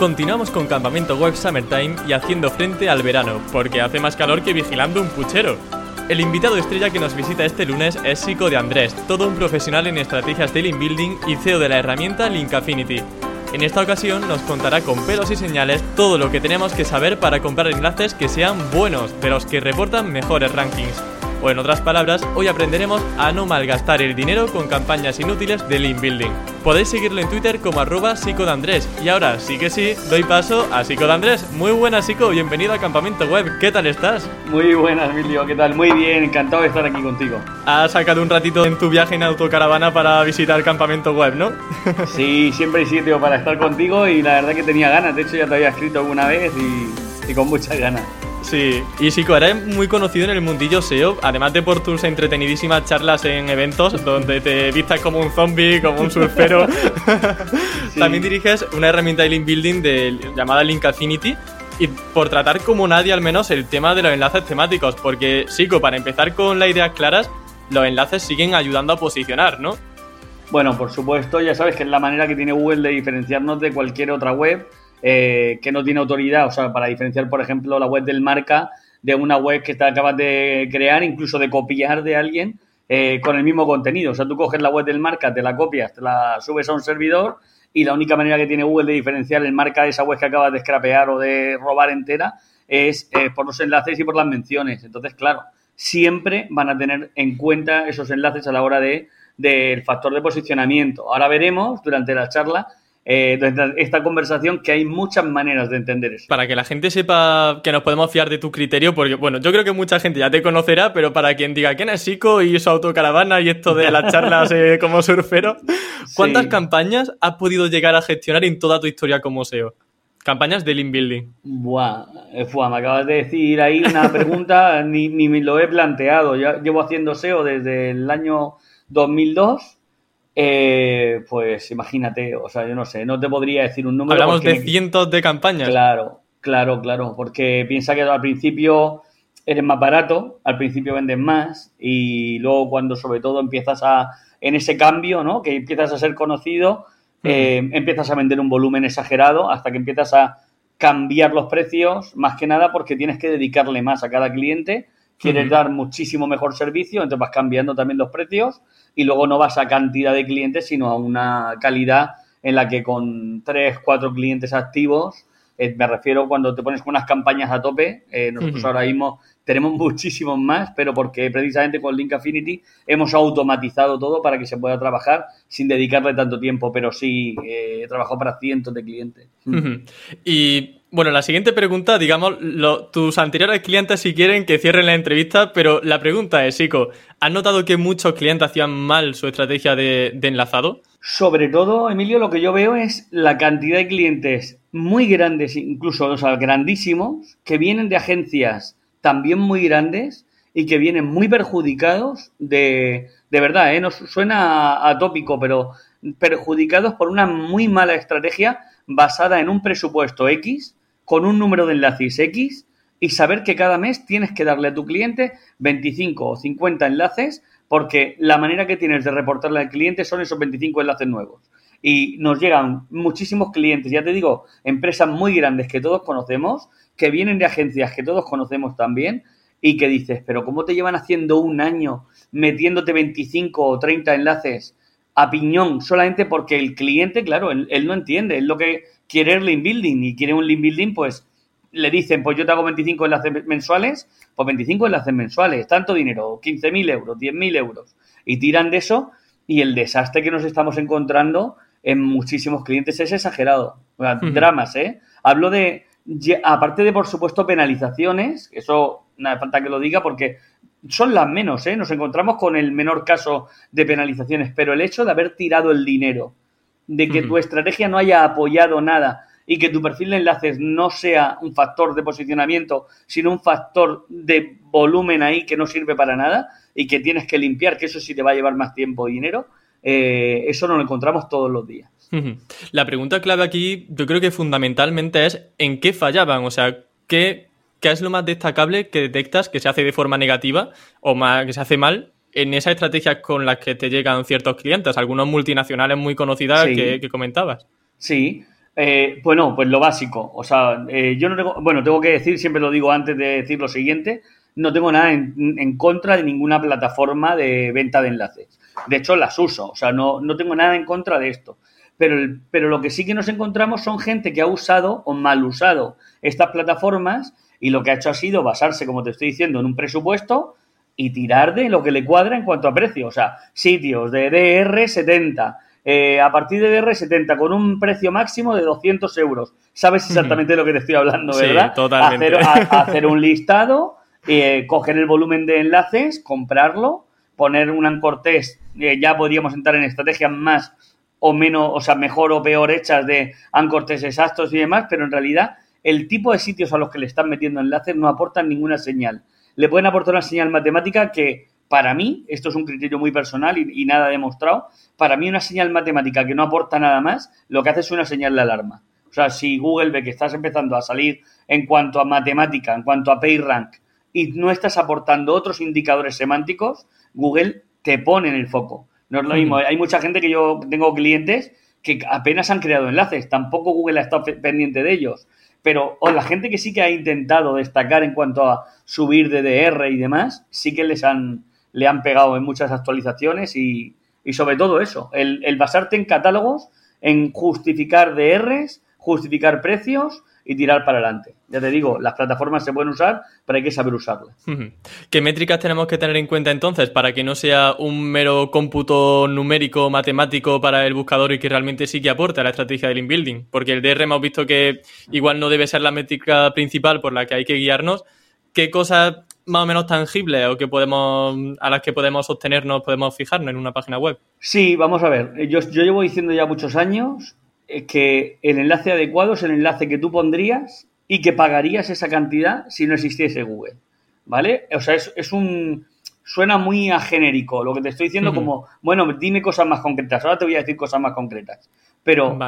Continuamos con Campamento Web Summertime y haciendo frente al verano, porque hace más calor que vigilando un puchero. El invitado estrella que nos visita este lunes es Sico de Andrés, todo un profesional en estrategias de link building y CEO de la herramienta Link Affinity. En esta ocasión nos contará con pelos y señales todo lo que tenemos que saber para comprar enlaces que sean buenos, de los que reportan mejores rankings. O en otras palabras, hoy aprenderemos a no malgastar el dinero con campañas inútiles de link building. Podéis seguirlo en Twitter como arroba Andrés. Y ahora sí que sí, doy paso a Sico Andrés. Muy buenas Sico, bienvenido a Campamento Web. ¿Qué tal estás? Muy buenas, Emilio, ¿qué tal? Muy bien, encantado de estar aquí contigo. Has sacado un ratito en tu viaje en autocaravana para visitar Campamento Web, ¿no? sí, siempre hay sitio para estar contigo y la verdad que tenía ganas. De hecho, ya te había escrito alguna vez y, y con muchas ganas. Sí, y Sico, eres muy conocido en el mundillo SEO, además de por tus entretenidísimas charlas en eventos donde te vistas como un zombie, como un surfero. También diriges una herramienta de link building de, llamada Link Affinity y por tratar como nadie al menos el tema de los enlaces temáticos, porque Sico, para empezar con las ideas claras, los enlaces siguen ayudando a posicionar, ¿no? Bueno, por supuesto, ya sabes que es la manera que tiene Google de diferenciarnos de cualquier otra web eh, que no tiene autoridad, o sea, para diferenciar, por ejemplo, la web del marca de una web que te acabas de crear, incluso de copiar de alguien eh, con el mismo contenido. O sea, tú coges la web del marca, te la copias, te la subes a un servidor y la única manera que tiene Google de diferenciar el marca de esa web que acabas de scrapear o de robar entera es eh, por los enlaces y por las menciones. Entonces, claro, siempre van a tener en cuenta esos enlaces a la hora de del factor de posicionamiento. Ahora veremos durante la charla eh, esta conversación que hay muchas maneras de entender eso. Para que la gente sepa que nos podemos fiar de tu criterio, porque bueno, yo creo que mucha gente ya te conocerá, pero para quien diga quién es Sico y su autocaravana y esto de las charlas eh, como surfero, ¿cuántas campañas has podido llegar a gestionar en toda tu historia como SEO? Campañas de link building. Buah, eh, me acabas de decir ahí una pregunta, ni, ni me lo he planteado. Yo llevo haciendo SEO desde el año 2002 eh, pues imagínate, o sea, yo no sé, no te podría decir un número. Hablamos de cientos de campañas. Claro, claro, claro, porque piensa que al principio eres más barato, al principio vendes más y luego cuando sobre todo empiezas a, en ese cambio, ¿no? Que empiezas a ser conocido, eh, empiezas a vender un volumen exagerado hasta que empiezas a cambiar los precios, más que nada porque tienes que dedicarle más a cada cliente, quieres dar muchísimo mejor servicio, entonces vas cambiando también los precios y luego no vas a cantidad de clientes, sino a una calidad en la que con tres, cuatro clientes activos, eh, me refiero cuando te pones con unas campañas a tope, eh, nosotros ahora mismo tenemos muchísimos más, pero porque precisamente con Link Affinity hemos automatizado todo para que se pueda trabajar sin dedicarle tanto tiempo, pero sí eh, he trabajado para cientos de clientes. Y bueno, la siguiente pregunta, digamos, tus anteriores clientes si quieren que cierren la entrevista, pero la pregunta es, Sico, ¿has notado que muchos clientes hacían mal su estrategia de, enlazado? Sobre todo, Emilio, lo que yo veo es la cantidad de clientes muy grandes, incluso, o grandísimos, que vienen de agencias también muy grandes y que vienen muy perjudicados de, de verdad, ¿eh? no suena atópico, pero perjudicados por una muy mala estrategia basada en un presupuesto X con un número de enlaces X y saber que cada mes tienes que darle a tu cliente 25 o 50 enlaces porque la manera que tienes de reportarle al cliente son esos 25 enlaces nuevos. Y nos llegan muchísimos clientes, ya te digo, empresas muy grandes que todos conocemos, que vienen de agencias que todos conocemos también, y que dices, pero ¿cómo te llevan haciendo un año metiéndote 25 o 30 enlaces a piñón solamente porque el cliente, claro, él, él no entiende, es lo que quiere el link building y quiere un link building, pues le dicen, pues yo te hago 25 enlaces mensuales, pues 25 enlaces mensuales, tanto dinero, 15.000 euros, 10.000 euros, y tiran de eso y el desastre que nos estamos encontrando en muchísimos clientes es exagerado. Dramas, ¿eh? Hablo de, aparte de, por supuesto, penalizaciones, eso hace falta que lo diga porque son las menos, ¿eh? Nos encontramos con el menor caso de penalizaciones, pero el hecho de haber tirado el dinero, de que tu estrategia no haya apoyado nada y que tu perfil de enlaces no sea un factor de posicionamiento, sino un factor de volumen ahí que no sirve para nada y que tienes que limpiar, que eso sí te va a llevar más tiempo y dinero, eh, eso nos lo encontramos todos los días. La pregunta clave aquí, yo creo que fundamentalmente es en qué fallaban, o sea, qué, qué es lo más destacable que detectas que se hace de forma negativa o más, que se hace mal en esas estrategias con las que te llegan ciertos clientes, algunos multinacionales muy conocidas que, comentabas. Sí, eh, bueno, pues lo básico. O sea, eh, yo no tengo, bueno, tengo que decir, siempre lo digo antes de decir lo siguiente, no tengo nada en, contra de ninguna plataforma de venta de enlaces. De hecho, las uso, o sea, no, no tengo nada en contra de esto pero, pero lo que sí que nos encontramos son gente que ha usado o mal usado estas plataformas y lo que ha hecho ha sido basarse, como te estoy diciendo, en un presupuesto y tirar de lo que le cuadra en cuanto a precio. O sea, sitios de DR70, eh, a partir de DR70 con un precio máximo de 200 euros. Sabes exactamente de lo que te estoy hablando, ¿verdad? Sí, totalmente. Hacer, un listado, eh, coger el volumen de enlaces, comprarlo, poner un ancortés, eh, ya podríamos entrar en estrategias más o menos, o sea, mejor o peor hechas de ancortes exactos y demás, pero en realidad el tipo de sitios a los que le están metiendo enlaces no aportan ninguna señal. Le pueden aportar una señal matemática que, para mí, esto es un criterio muy personal y, nada demostrado, para mí una señal matemática que no aporta nada más, lo que hace es una señal de alarma. O sea, si Google ve que estás empezando a salir en cuanto a matemática, en cuanto a PageRank, y no estás aportando otros indicadores semánticos, Google te pone en el foco. No es lo mismo. Hay mucha gente que yo tengo clientes que apenas han creado enlaces. Tampoco Google ha estado pendiente de ellos. Pero o la gente que sí que ha intentado destacar en cuanto a subir DDR y demás, sí que les han, le han pegado en muchas actualizaciones y, y sobre todo eso, el, el basarte en catálogos, en justificar DRs, justificar precios y tirar para adelante. Ya te digo, las plataformas se pueden usar, pero hay que saber usarlas. ¿Qué métricas tenemos que tener en cuenta entonces para que no sea un mero cómputo numérico, matemático para el buscador y que realmente sí que aporte a la estrategia del inbuilding? Porque el DR hemos visto que igual no debe ser la métrica principal por la que hay que guiarnos. ¿Qué cosas más o menos tangibles o que podemos a las que podemos sostenernos, podemos fijarnos en una página web? Sí, vamos a ver. Yo, yo llevo diciendo ya muchos años que el enlace adecuado es el enlace que tú pondrías y que pagarías esa cantidad si no existiese Google. ¿Vale? O sea, es, un. Suena muy a genérico lo que te estoy diciendo, como, bueno, dime cosas más concretas. Ahora te voy a decir cosas más concretas. Pero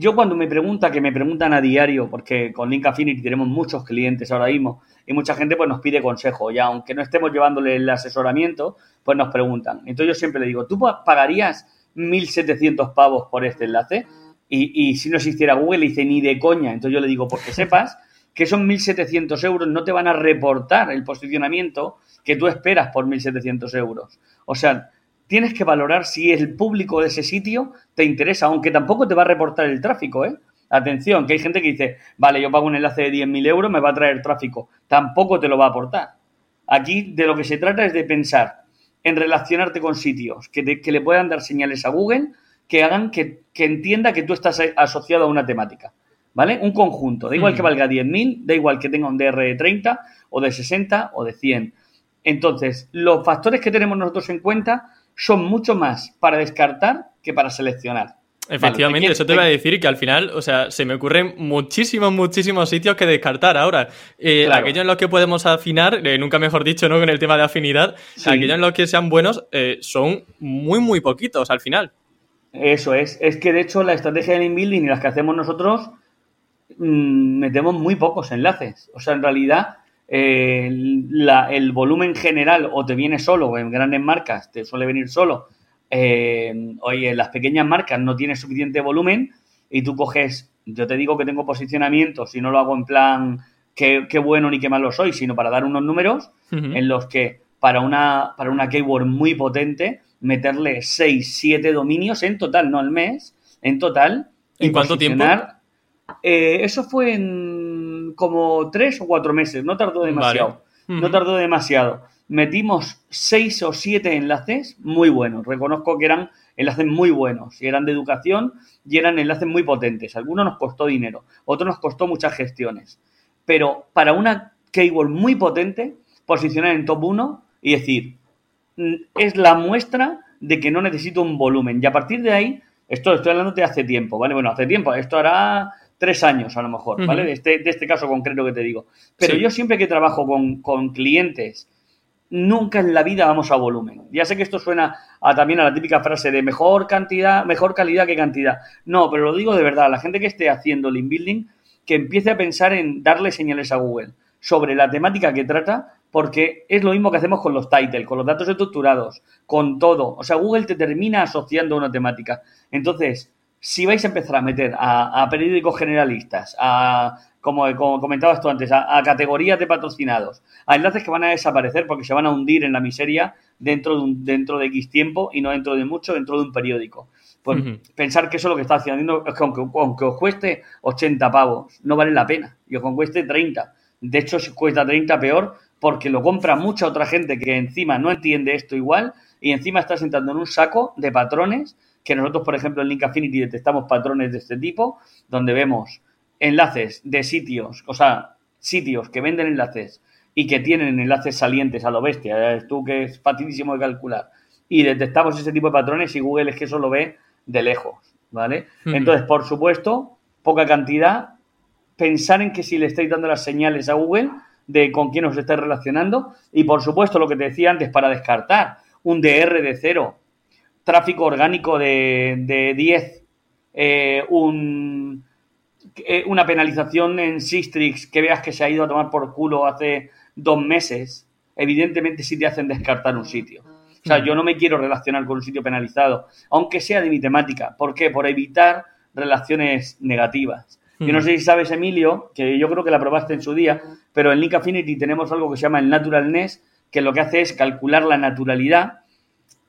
yo cuando me pregunta, que me preguntan a diario, porque con Link Affinity tenemos muchos clientes ahora mismo, y mucha gente pues nos pide consejo, y aunque no estemos llevándole el asesoramiento, pues nos preguntan. Entonces yo siempre le digo, ¿tú pagarías 1.700 pavos por este enlace? Y, si no existiera Google, le dice ni de coña. Entonces yo le digo, porque sepas que son 1.700 euros, no te van a reportar el posicionamiento que tú esperas por 1.700 euros. O sea, tienes que valorar si el público de ese sitio te interesa, aunque tampoco te va a reportar el tráfico, ¿eh? Atención, que hay gente que dice, vale, yo pago un enlace de 10.000 euros, me va a traer tráfico. Tampoco te lo va a aportar. Aquí de lo que se trata es de pensar en relacionarte con sitios que, que le puedan dar señales a Google que hagan que, entienda que tú estás asociado a una temática. ¿Vale? Un conjunto. Da igual que valga 10.000, da igual que tenga un DR de 30 o de 60 o de 100. Entonces, los factores que tenemos nosotros en cuenta son mucho más para descartar que para seleccionar. Efectivamente, eso te iba a decir que al final, o sea, se me ocurren muchísimos, muchísimos sitios que descartar ahora. Eh, aquellos en los que podemos afinar, eh, nunca mejor dicho, ¿no? Con el tema de afinidad, aquellos en los que sean buenos eh, son muy, muy poquitos al final. Eso es. Es que de hecho la estrategia del inbuilding y las que hacemos nosotros mm, metemos muy pocos enlaces. O sea, en realidad eh, el volumen general o te viene solo o en grandes marcas te suele venir solo. Eh, oye, en las pequeñas marcas no tienes suficiente volumen y tú coges, yo te digo que tengo posicionamiento, si no lo hago en plan qué, bueno ni qué malo soy, sino para dar unos números en los que para una, para una keyword muy potente meterle 6, 7 dominios en total, no al mes, en total. ¿En cuánto tiempo? Eh, eso fue en como 3 o 4 meses, no tardó demasiado. No tardó demasiado. metimos seis o siete enlaces muy buenos. Reconozco que eran enlaces muy buenos, y eran de educación y eran enlaces muy potentes. Algunos nos costó dinero, otros nos costó muchas gestiones. Pero para una keyword muy potente, posicionar en top 1 y decir, mm, es la muestra de que no necesito un volumen. Y a partir de ahí, esto estoy hablando de hace tiempo, ¿vale? Bueno, hace tiempo, esto hará tres años a lo mejor, ¿vale? de, este, de este caso concreto que te digo. Pero yo siempre que trabajo con, con clientes nunca en la vida vamos a volumen. Ya sé que esto suena a, también a la típica frase de mejor cantidad, mejor calidad que cantidad. No, pero lo digo de verdad, la gente que esté haciendo link building, que empiece a pensar en darle señales a Google sobre la temática que trata, porque es lo mismo que hacemos con los titles, con los datos estructurados, con todo. O sea, Google te termina asociando a una temática. Entonces, si vais a empezar a meter a, a periódicos generalistas, a como, comentabas tú antes, a, categorías de patrocinados, a enlaces que van a desaparecer porque se van a hundir en la miseria dentro de, un, dentro de X tiempo y no dentro de mucho, dentro de un periódico. Pues pensar que eso es lo que está haciendo es que aunque, aunque, os cueste 80 pavos, no vale la pena. Y os cueste 30. De hecho, si cuesta 30 peor porque lo compra mucha otra gente que encima no entiende esto igual y encima está sentando en un saco de patrones que nosotros, por ejemplo, en Link Affinity detectamos patrones de este tipo, donde vemos enlaces de sitios, o sea, sitios que venden enlaces y que tienen enlaces salientes a lo bestia, es tú que es facilísimo de calcular, y detectamos ese tipo de patrones y Google es que eso lo ve de lejos, ¿vale? Entonces, por supuesto, poca cantidad, pensar en que si le estáis dando las señales a Google de con quién os estáis relacionando. Y, por supuesto, lo que te decía antes, para descartar un DR de cero, tráfico orgánico de, de 10, eh, un eh, una penalización en Sistrix que veas que se ha ido a tomar por culo hace dos meses, evidentemente sí te hacen descartar un sitio. O sea, yo no me quiero relacionar con un sitio penalizado, aunque sea de mi temática. ¿Por qué? Por evitar relaciones negativas. Yo no sé si sabes, Emilio, que yo creo que la probaste en su día, pero en Link Affinity tenemos algo que se llama el Naturalness, que lo que hace es calcular la naturalidad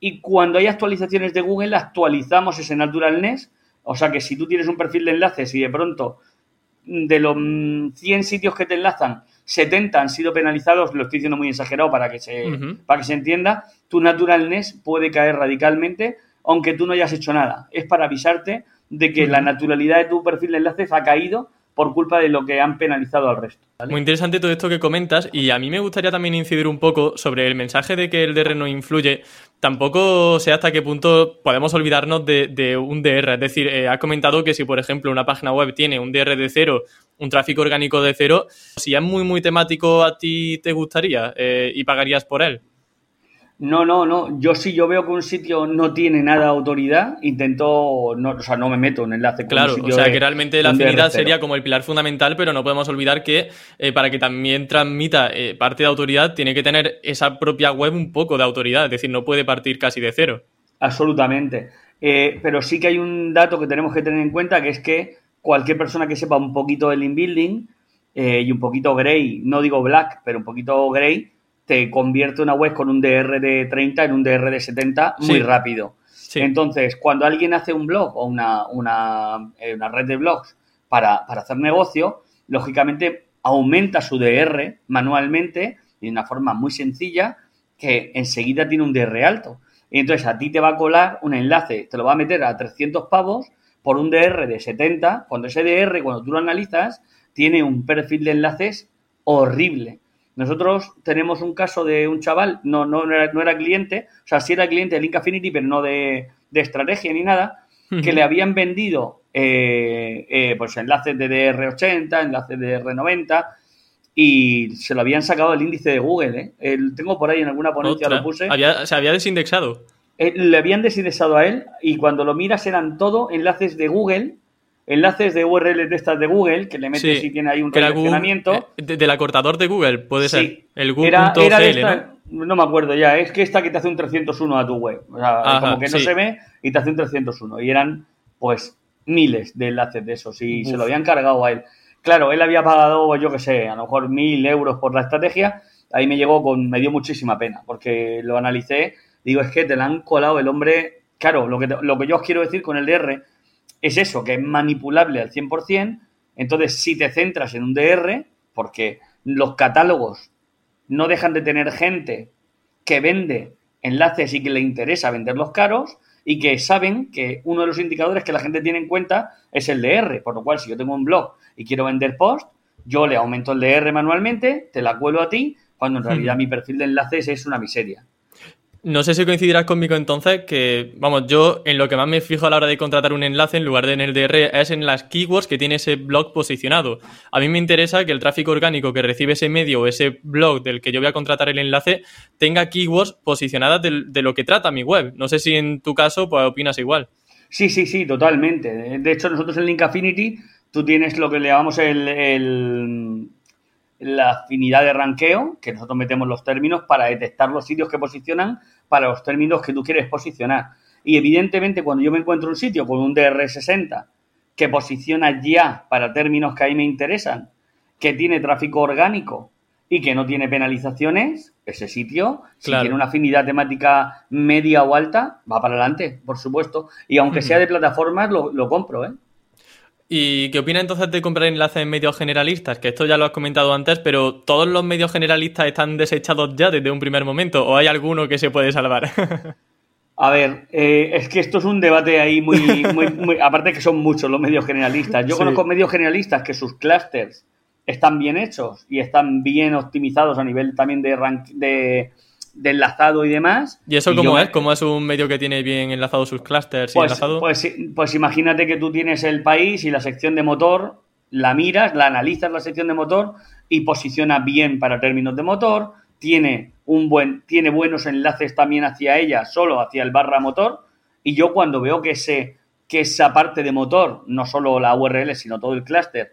y cuando hay actualizaciones de Google actualizamos ese Naturalness o sea que si tú tienes un perfil de enlaces y de pronto de los 100 sitios que te enlazan, 70 han sido penalizados, lo estoy diciendo muy exagerado para que se, para que se entienda, tu naturalness puede caer radicalmente aunque tú no hayas hecho nada. Es para avisarte de que la naturalidad de tu perfil de enlaces ha caído por culpa de lo que han penalizado al resto. Muy interesante todo esto que comentas y a mí me gustaría también incidir un poco sobre el mensaje de que el DR no influye. Tampoco sé hasta qué punto podemos olvidarnos de, un DR. Es decir, eh, has comentado que si, por ejemplo, una página web tiene un DR de cero, un tráfico orgánico de cero, si es muy, muy temático, ¿a ti te gustaría eh, y pagarías por él? No, no, no. Yo si yo veo que un sitio no tiene nada de autoridad, intento, no, o sea, no me meto en enlace con Claro, o sea, que realmente la afinidad sería como el pilar fundamental, pero no podemos olvidar que eh, para que también transmita eh, parte de autoridad, tiene que tener esa propia web un poco de autoridad, es decir, no puede partir casi de cero. Absolutamente. Eh, pero sí que hay un dato que tenemos que tener en cuenta, que es que cualquier persona que sepa un poquito del inbuilding y un poquito grey, no digo black, pero un poquito grey, te convierte una web con un DR de 30 en un DR de 70 muy rápido. Entonces, cuando alguien hace un blog o una, una, eh, una red de blogs para, para, hacer negocio, lógicamente aumenta su DR manualmente de una forma muy sencilla que enseguida tiene un DR alto. Y entonces a ti te va a colar un enlace, te lo va a meter a 300 pavos por un DR de 70, cuando ese DR, cuando tú lo analizas, tiene un perfil de enlaces horrible. Nosotros tenemos un caso de un chaval, no, no, era, no era cliente, o sea, sí era cliente de Link Affinity, pero no de, estrategia ni nada, que le habían vendido eh, eh, pues enlaces de DR80, enlaces de DR90 y se lo habían sacado del índice de Google. ¿eh? tengo por ahí en alguna ponencia, lo puse. se había desindexado. le habían desindexado a él y cuando lo miras eran todo enlaces de Google enlaces de URL de estas de Google, que le metes si tiene ahí un relacionamiento. Eh, del acortador de Google, puede ser. El Google.cl, ¿no? ¿no? me acuerdo ya, es que esta que te hace un 301 a tu web. O sea, como que no se ve y te hace un 301. Y eran, pues, miles de enlaces de esos y se lo habían cargado a él. Claro, él había pagado, yo qué sé, a lo mejor mil euros por la estrategia. Ahí me llegó con, me dio muchísima pena, porque lo analicé. Digo, es que te la han colado el hombre. Claro, lo que, lo que yo os quiero decir con el DR es eso, que es manipulable al 100%. Entonces, si te centras en un DR, porque los catálogos no dejan de tener gente que vende enlaces y que le interesa venderlos caros y que saben que uno de los indicadores que la gente tiene en cuenta es el DR, por lo cual si yo tengo un blog y quiero vender post, yo le aumento el DR manualmente, te la cuelo a ti, cuando en realidad mi perfil de enlaces es una miseria. No sé si coincidirás conmigo entonces que, vamos, yo en lo que más me fijo a la hora de contratar un enlace en lugar de en el DR es en las keywords que tiene ese blog posicionado. A mí me interesa que el tráfico orgánico que recibe ese medio o ese blog del que yo voy a contratar el enlace tenga keywords posicionadas de, lo que trata mi web. No sé si en tu caso pues opinas igual. Sí, sí, sí, totalmente. De hecho, nosotros en Link Affinity tú tienes lo que le llamamos el la afinidad de ranqueo, que nosotros metemos los términos para detectar los sitios que posicionan para los términos que tú quieres posicionar. Y evidentemente cuando yo me encuentro un sitio con un DR60 que posiciona ya para términos que a mí me interesan, que tiene tráfico orgánico y que no tiene penalizaciones, ese sitio, si tiene una afinidad temática media o alta, va para adelante, por supuesto. Y aunque sea de plataformas, lo, lo compro, ¿eh? ¿Y qué opina entonces de comprar enlaces en medios generalistas? Que esto ya lo has comentado antes, pero ¿todos los medios generalistas están desechados ya desde un primer momento o hay alguno que se puede salvar? A ver, eh, es que esto es un debate ahí muy, muy, Aparte que son muchos los medios generalistas. Yo conozco medios generalistas que sus clusters están bien hechos y están bien optimizados a nivel también de, de, de enlazado y demás. ¿Y eso cómo es? ¿Cómo es un medio que tiene bien enlazado sus clusters y pues, enlazado? Pues, pues imagínate que tú tienes el país y la sección de motor, la miras, la analizas la sección de motor y posiciona bien para términos de motor, tiene un buen, tiene buenos enlaces también hacia ella, solo hacia el barra motor, y yo cuando veo que ese, que esa parte de motor, no solo la URL, sino todo el clúster,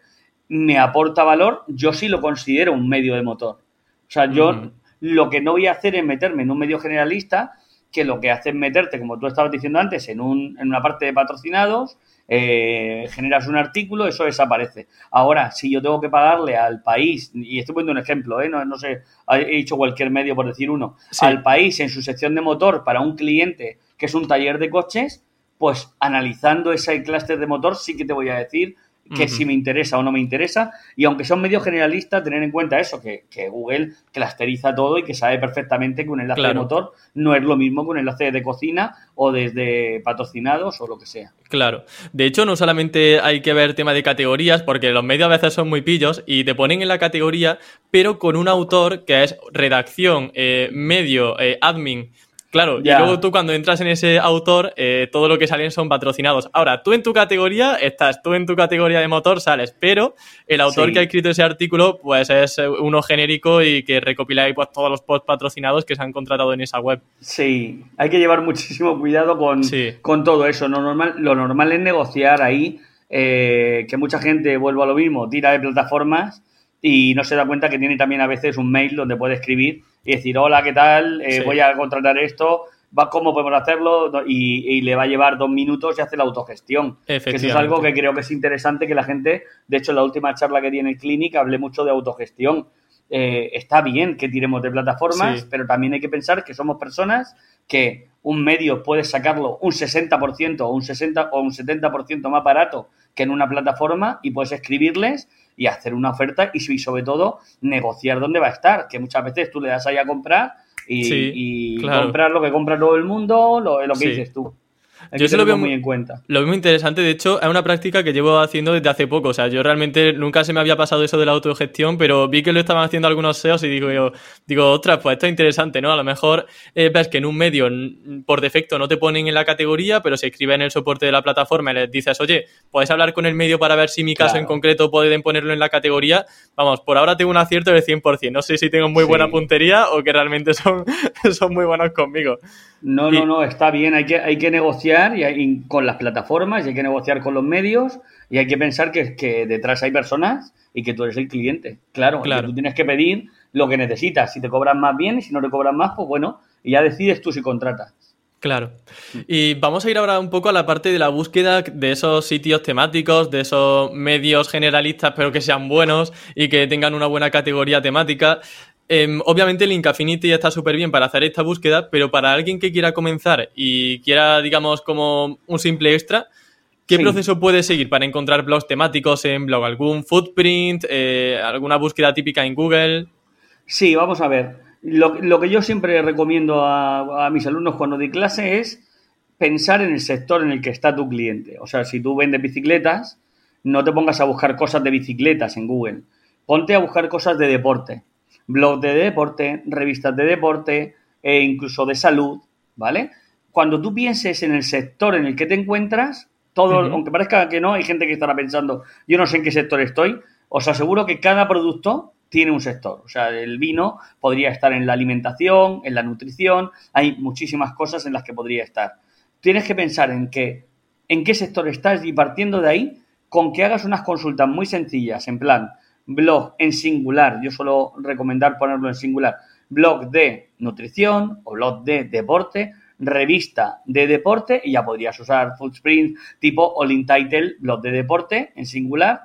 me aporta valor, yo sí lo considero un medio de motor. O sea, yo lo que no voy a hacer es meterme en un medio generalista que lo que hace es meterte, como tú estabas diciendo antes, en, un, en una parte de patrocinados, eh, generas un artículo, eso desaparece. Ahora, si yo tengo que pagarle al país, y estoy poniendo un ejemplo, ¿eh? no, no sé, he dicho cualquier medio por decir uno, al país en su sección de motor para un cliente que es un taller de coches, pues analizando ese clúster de motor sí que te voy a decir que si me interesa o no me interesa. Y aunque son medios generalistas, tener en cuenta eso, que, Google clusteriza todo y que sabe perfectamente que un enlace de motor no es lo mismo que un enlace de cocina o desde patrocinados o lo que sea. Claro. De hecho, no solamente hay que ver tema de categorías, porque los medios a veces son muy pillos y te ponen en la categoría, pero con un autor que es redacción, eh, medio, eh, admin Claro, y luego tú cuando entras en ese autor, eh, todo lo que salen son patrocinados. Ahora, tú en tu categoría estás, tú en tu categoría de motor sales, pero el autor que ha escrito ese artículo, pues es uno genérico y que recopila ahí pues, todos los posts patrocinados que se han contratado en esa web. Sí, hay que llevar muchísimo cuidado con, con todo eso. Lo normal, lo normal es negociar ahí, eh, que mucha gente, vuelva a lo mismo, tira de plataformas y no se da cuenta que tiene también a veces un mail donde puede escribir y decir, hola, ¿qué tal? Eh, voy a contratar esto, va, ¿cómo podemos hacerlo? Y, le va a llevar dos minutos y hace la autogestión. Que eso es algo que creo que es interesante que la gente, de hecho, en la última charla que tiene en Clinic hablé mucho de autogestión. Eh, está bien que tiremos de plataformas, pero también hay que pensar que somos personas que un medio puede sacarlo un 60% o un 60 o un 70% más barato que en una plataforma y puedes escribirles y hacer una oferta y sobre todo negociar dónde va a estar, que muchas veces tú le das ahí a comprar y, comprar lo que compra todo el mundo, lo, lo que dices tú. Yo se lo veo muy en cuenta. Lo veo muy interesante. De hecho, es una práctica que llevo haciendo desde hace poco. O sea, yo realmente nunca se me había pasado eso de la autogestión, pero vi que lo estaban haciendo algunos SEOs y digo yo, digo, ostras, pues esto es interesante, ¿no? A lo mejor eh, ves que en un medio por defecto no te ponen en la categoría, pero se escribe en el soporte de la plataforma y les dices, oye, puedes hablar con el medio para ver si mi caso en concreto pueden ponerlo en la categoría. Vamos, por ahora tengo un acierto del 100%. No sé si tengo muy buena puntería o que realmente son, son muy buenos conmigo. No, no, no, está bien, hay que, hay que negociar y con las plataformas y hay que negociar con los medios y hay que pensar que, que detrás hay personas y que tú eres el cliente. Claro, claro. tú tienes que pedir lo que necesitas. Si te cobran más bien y si no te cobran más, pues bueno, y ya decides tú si contratas. Claro. Y vamos a ir ahora un poco a la parte de la búsqueda de esos sitios temáticos, de esos medios generalistas, pero que sean buenos y que tengan una buena categoría temática. Em, obviamente Link Affinity está súper bien para hacer esta búsqueda, pero para alguien que quiera comenzar y quiera, digamos, como un simple extra, ¿qué proceso puede seguir para encontrar blogs temáticos en blog? ¿Algún footprint? Eh, ¿Alguna búsqueda típica en Google? Sí, vamos a ver. Lo, que yo siempre recomiendo a, a mis alumnos cuando doy clase es pensar en el sector en el que está tu cliente. O sea, si tú vendes bicicletas, no te pongas a buscar cosas de bicicletas en Google. Ponte a buscar cosas de deporte. Blog de deporte, revistas de deporte e incluso de salud, ¿vale? Cuando tú pienses en el sector en el que te encuentras, todo, aunque parezca que no, hay gente que estará pensando, yo no sé en qué sector estoy, os aseguro que cada producto tiene un sector. O sea, el vino podría estar en la alimentación, en la nutrición, hay muchísimas cosas en las que podría estar. Tienes que pensar en qué, en qué sector estás y partiendo de ahí, con que hagas unas consultas muy sencillas, en plan, blog en singular, yo suelo recomendar ponerlo en singular, blog de nutrición o blog de deporte, revista de deporte y ya podrías usar Footprint tipo All in Title, blog de deporte en singular,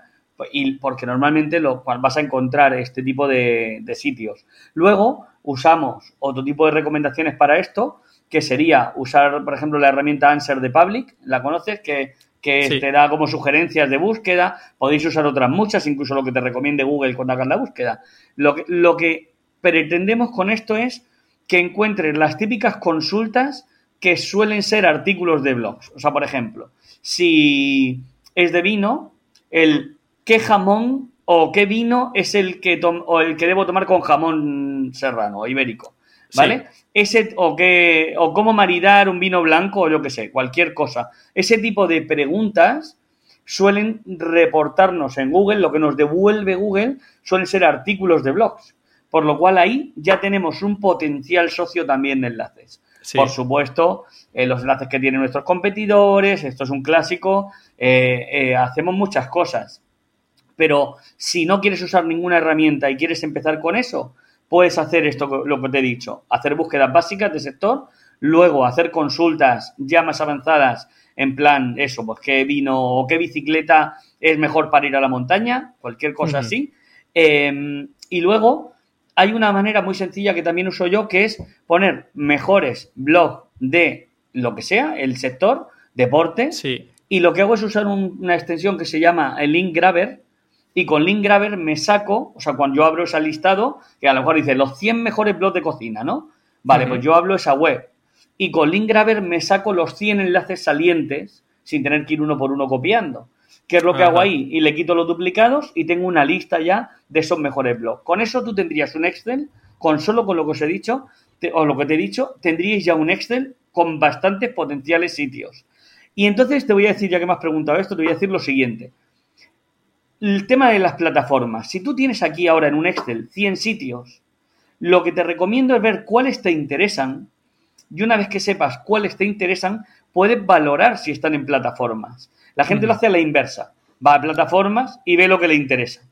y porque normalmente lo, vas a encontrar este tipo de, sitios. Luego usamos otro tipo de recomendaciones para esto, que sería usar, por ejemplo, la herramienta Answer de Public, ¿la conoces? Que, te da como sugerencias de búsqueda. Podéis usar otras muchas, incluso lo que te recomiende Google cuando hagas la búsqueda. Lo que, lo que pretendemos con esto es que encuentres las típicas consultas que suelen ser artículos de blogs. O sea, por ejemplo, si es de vino, el qué jamón o qué vino es el que, o el que debo tomar con jamón serrano o ibérico. ¿Vale? Ese, o, qué, o cómo maridar un vino blanco o lo que sé, cualquier cosa. Ese tipo de preguntas suelen reportarnos en Google, lo que nos devuelve Google suelen ser artículos de blogs. Por lo cual ahí ya tenemos un potencial socio también de enlaces. Por supuesto, eh, los enlaces que tienen nuestros competidores, esto es un clásico, eh, eh, hacemos muchas cosas. Pero si no quieres usar ninguna herramienta y quieres empezar con eso, puedes hacer esto, lo que te he dicho, hacer búsquedas básicas de sector, luego hacer consultas ya más avanzadas en plan eso, pues qué vino o qué bicicleta es mejor para ir a la montaña, cualquier cosa así. Em, y luego hay una manera muy sencilla que también uso yo, que es poner mejores blogs de lo que sea, el sector, deporte. Sí. Y lo que hago es usar una extensión que se llama el Link Grabber. Y con Link Grabber me saco, o sea, cuando yo abro ese listado, que a lo mejor dice los 100 mejores blogs de cocina, ¿no? Vale, pues yo hablo esa web. Y con Link Grabber me saco los 100 enlaces salientes sin tener que ir uno por uno copiando. ¿Qué es lo que hago ahí? Y le quito los duplicados y tengo una lista ya de esos mejores blogs. Con eso tú tendrías un Excel, con solo con lo que os he dicho, o lo que te he dicho, tendríais ya un Excel con bastantes potenciales sitios. Y entonces te voy a decir, ya que me has preguntado esto, te voy a decir lo siguiente. El tema de las plataformas. Si tú tienes aquí ahora en un Excel 100 sitios, lo que te recomiendo es ver cuáles te interesan y una vez que sepas cuáles te interesan, puedes valorar si están en plataformas. La gente lo hace a la inversa. Va a plataformas y ve lo que le interesa.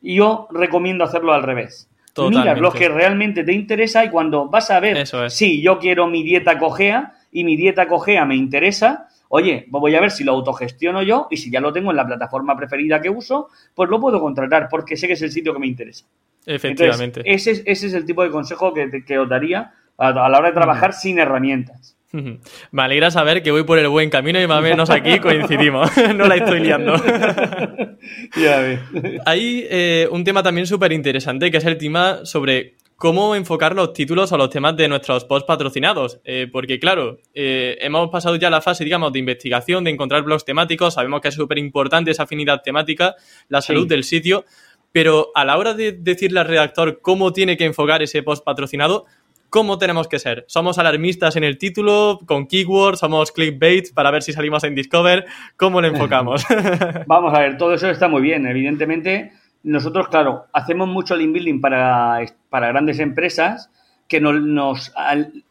Yo recomiendo hacerlo al revés. Mira lo que realmente te interesa y cuando vas a ver, Eso sí, yo quiero mi dieta cojea y mi dieta cojea me interesa, oye, pues voy a ver si lo autogestiono yo y si ya lo tengo en la plataforma preferida que uso, pues lo puedo contratar porque sé que es el sitio que me interesa. Efectivamente. ese, ese, es el tipo de consejo que, que os daría a, la hora de trabajar sin herramientas. Me alegra saber que voy por el buen camino y más o menos aquí coincidimos. no la estoy liando. ya Hay eh, un tema también súper interesante que es el tema sobre cómo enfocar los títulos o los temas de nuestros posts patrocinados. Eh, porque, claro, eh, hemos pasado ya la fase, digamos, de investigación, de encontrar blogs temáticos. Sabemos que es súper importante esa afinidad temática, la salud del sitio. Pero a la hora de decirle al redactor cómo tiene que enfocar ese post patrocinado, ¿Cómo tenemos que ser? ¿Somos alarmistas en el título, con keywords? ¿Somos clickbait para ver si salimos en Discover? ¿Cómo lo enfocamos? Vamos a ver, todo eso está muy bien. Evidentemente, nosotros, claro, hacemos mucho link building para, para grandes empresas que nos,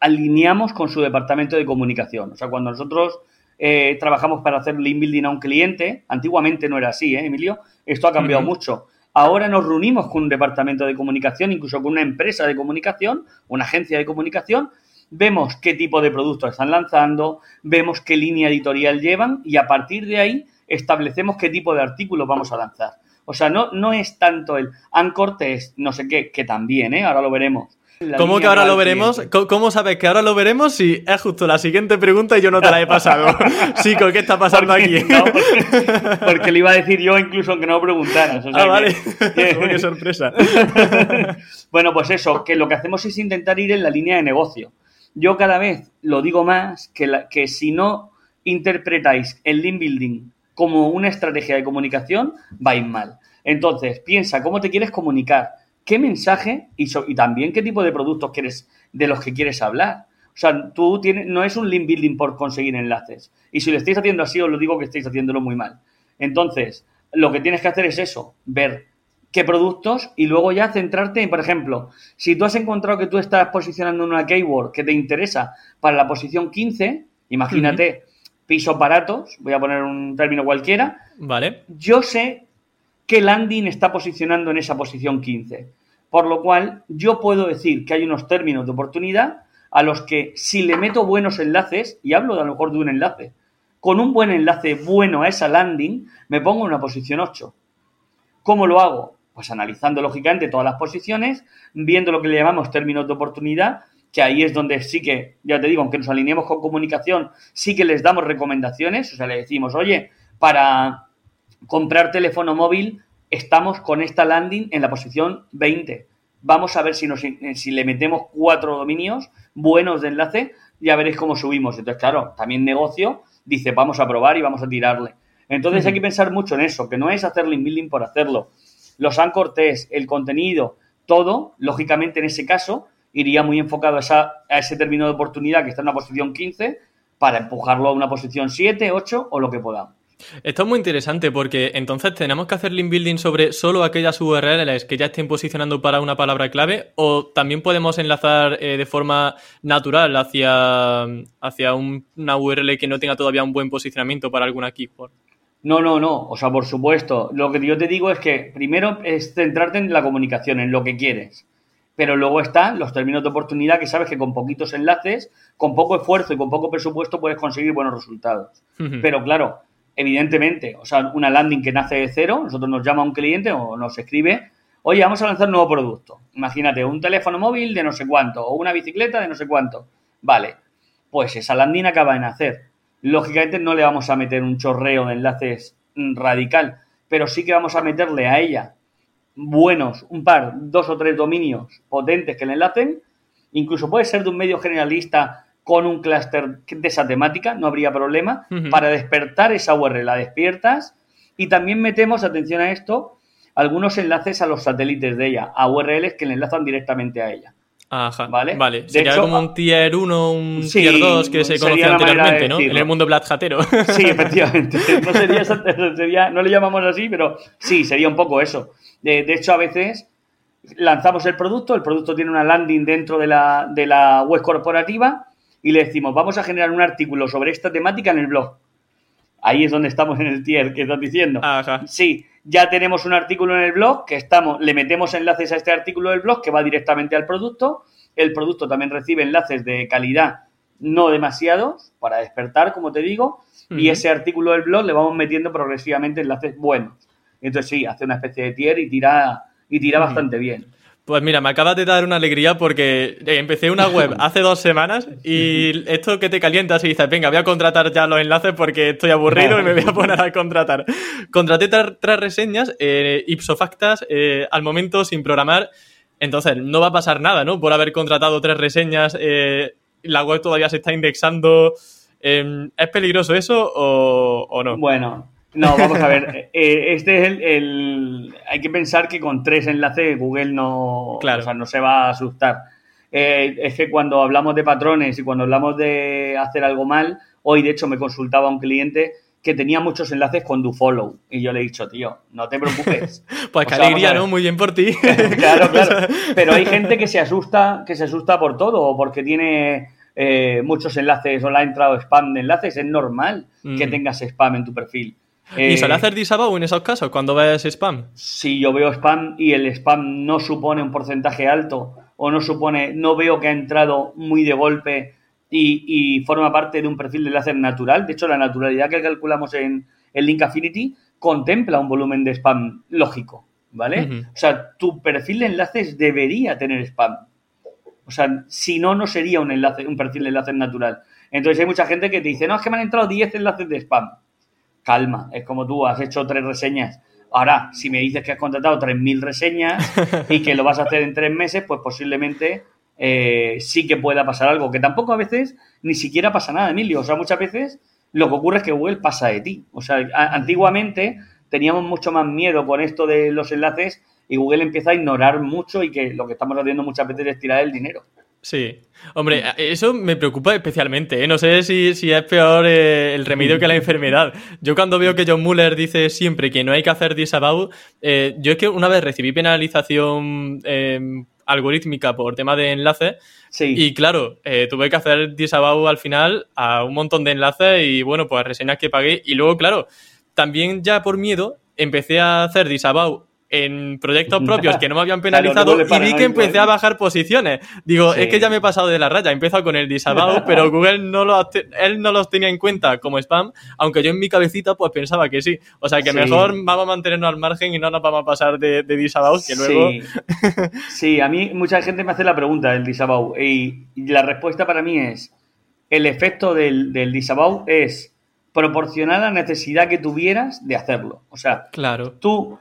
alineamos con su departamento de comunicación. O sea, cuando nosotros eh, trabajamos para hacer link building a un cliente, antiguamente no era así, ¿eh, Emilio? Esto ha cambiado mucho. Ahora nos reunimos con un departamento de comunicación, incluso con una empresa de comunicación, una agencia de comunicación, vemos qué tipo de productos están lanzando, vemos qué línea editorial llevan y a partir de ahí establecemos qué tipo de artículos vamos a lanzar. O sea, no, no es tanto el anchor test, no sé qué, que también, ¿eh? ahora lo veremos, ¿Cómo que ahora lo veremos? ¿Cómo sabes que ahora lo veremos si es justo la siguiente pregunta y yo no te la he pasado? Chico, ¿qué está pasando aquí? porque, le iba a decir yo incluso aunque no lo preguntaras. ah, vale. Qué sorpresa. bueno, pues eso, que lo que hacemos es intentar ir en la línea de negocio. Yo cada vez lo digo más que, que si no interpretáis el link building como una estrategia de comunicación, vais mal. Entonces, piensa cómo te quieres comunicar, qué mensaje y, y también qué tipo de productos quieres, de los que quieres hablar. O sea, tú tienes, no es un link building por conseguir enlaces. Y si lo estáis haciendo así, os lo digo que estáis haciéndolo muy mal. Entonces, lo que tienes que hacer es eso, ver qué productos y luego ya centrarte en, por ejemplo, si tú has encontrado que tú estás posicionando una keyword que te interesa para la posición 15, imagínate, pisos baratos, voy a poner un término cualquiera. Vale. Yo sé qué landing está posicionando en esa posición 15. Por lo cual, yo puedo decir que hay unos términos de oportunidad a los que si le meto buenos enlaces, y hablo de a lo mejor de un enlace, con un buen enlace bueno a esa landing, me pongo en una posición 8. ¿Cómo lo hago? Pues analizando lógicamente todas las posiciones, viendo lo que le llamamos términos de oportunidad que ahí es donde sí que, ya te digo, aunque nos alineemos con comunicación, sí que les damos recomendaciones, o sea, le decimos, oye, para comprar teléfono móvil estamos con esta landing en la posición 20. Vamos a ver si, nos, si le metemos cuatro dominios buenos de enlace, ya veréis cómo subimos. Entonces, claro, también negocio dice, vamos a probar y vamos a tirarle. Entonces hay que pensar mucho en eso, que no es hacer link building por hacerlo. Los anchor test, el contenido, todo, lógicamente en ese caso, iría muy enfocado a, a ese término de oportunidad que está en una posición 15 para empujarlo a una posición 7, 8 o lo que podamos. Esto es muy interesante porque entonces tenemos que hacer link building sobre solo aquellas URLs que ya estén posicionando para una palabra clave o también podemos enlazar eh, de forma natural hacia, hacia una URL que no tenga todavía un buen posicionamiento para alguna keyword. No, no, no. O sea, por supuesto. Lo que yo te digo es que primero es centrarte en la comunicación, en lo que quieres pero luego están los términos de oportunidad que sabes que con poquitos enlaces, con poco esfuerzo y con poco presupuesto puedes conseguir buenos resultados. Pero claro, evidentemente, o sea, una landing que nace de cero, nosotros nos llama un cliente o nos escribe, oye, vamos a lanzar un nuevo producto. Imagínate, un teléfono móvil de no sé cuánto o una bicicleta de no sé cuánto. Vale, pues esa landing acaba de nacer. Lógicamente no le vamos a meter un chorreo de enlaces radical, pero sí que vamos a meterle a ella buenos, un par, dos o tres dominios potentes que le enlacen, incluso puede ser de un medio generalista con un clúster de esa temática, no habría problema, para despertar esa URL, la despiertas y también metemos, atención a esto, algunos enlaces a los satélites de ella, a URLs que le enlazan directamente a ella. Ajá, vale. vale. Sería como un tier 1, un tier 2 que se conocía anteriormente, ¿no? En el mundo Black Hatero. Sí, efectivamente. No, sería, no le llamamos así, pero sí, sería un poco eso. De, hecho, a veces lanzamos el producto, el producto tiene una landing dentro de la, de la web corporativa y le decimos, vamos a generar un artículo sobre esta temática en el blog. Ahí es donde estamos en el tier que estás diciendo. Ajá. Sí, ya tenemos un artículo en el blog que estamos, le metemos enlaces a este artículo del blog que va directamente al producto. El producto también recibe enlaces de calidad no demasiados para despertar, como te digo, y ese artículo del blog le vamos metiendo progresivamente enlaces buenos. Entonces sí, hace una especie de tier y tira, y tira bastante bien. Pues mira, me acabas de dar una alegría porque eh, empecé una web hace dos semanas y esto que te calientas y dices, venga, voy a contratar ya los enlaces porque estoy aburrido y me voy a poner a contratar. Contraté tres reseñas, eh, ipso factas, eh, al momento sin programar. Entonces, no va a pasar nada, ¿no? Por haber contratado tres reseñas, la web todavía se está indexando. Em, ¿Es peligroso eso o, o no? Bueno, no, vamos a ver. Eh, este es el, Hay que pensar que con tres enlaces Google no, no se va a asustar. Eh, es que cuando hablamos de patrones y cuando hablamos de hacer algo mal, hoy de hecho me consultaba un cliente que tenía muchos enlaces con DoFollow. Y yo le he dicho, tío, no te preocupes. pues qué alegría, ¿no? Muy bien por ti. claro, claro. Pero hay gente que se asusta, que se asusta por todo, o porque tiene eh, muchos enlaces o le ha entrado spam de enlaces. Es normal que mm. tengas spam en tu perfil. ¿Y suele eh, hacer disavow en esos casos cuando ves spam? Si yo veo spam y el spam no supone un porcentaje alto o no supone, no veo que ha entrado muy de golpe y, forma parte de un perfil de enlace natural. De hecho, la naturalidad que calculamos en el Link Affinity contempla un volumen de spam lógico, ¿vale? O sea, tu perfil de enlaces debería tener spam. O sea, si no, no sería un enlace, un perfil de enlaces natural. Entonces hay mucha gente que te dice, no, es que me han entrado 10 enlaces de spam. Calma, es como tú has hecho tres reseñas. Ahora, si me dices que has contratado 3.000 reseñas y que lo vas a hacer en tres meses, pues posiblemente eh, sí que pueda pasar algo. Que tampoco a veces ni siquiera pasa nada, Emilio. O sea, muchas veces lo que ocurre es que Google pasa de ti. O sea, antiguamente teníamos mucho más miedo con esto de los enlaces y Google empieza a ignorar mucho y que lo que estamos haciendo muchas veces es tirar el dinero. Sí, hombre, eso me preocupa especialmente. ¿eh? No sé si, es peor eh, el remedio que la enfermedad. Yo cuando veo que John Muller dice siempre que no hay que hacer disavow, eh, yo es que una vez recibí penalización em, algorítmica por tema de enlaces y claro, tuve que hacer disavow al final a un montón de enlaces y bueno, pues reseñas que pagué y luego, claro, también ya por miedo empecé a hacer disavow en proyectos propios que no me habían penalizado y vi que empecé a bajar posiciones. Digo, es que ya me he pasado de la raya, he empezado con el disavow, pero Google no lo, él no los tenía en cuenta como spam, aunque yo en mi cabecita pues pensaba que sí. O sea que mejor vamos a mantenernos al margen y no nos vamos a pasar de, de disavow, que luego... Sí. a mí mucha gente me hace la pregunta del disavow y, la respuesta para mí es, el efecto del, del disavow es proporcionar la necesidad que tuvieras de hacerlo. O sea, claro. tú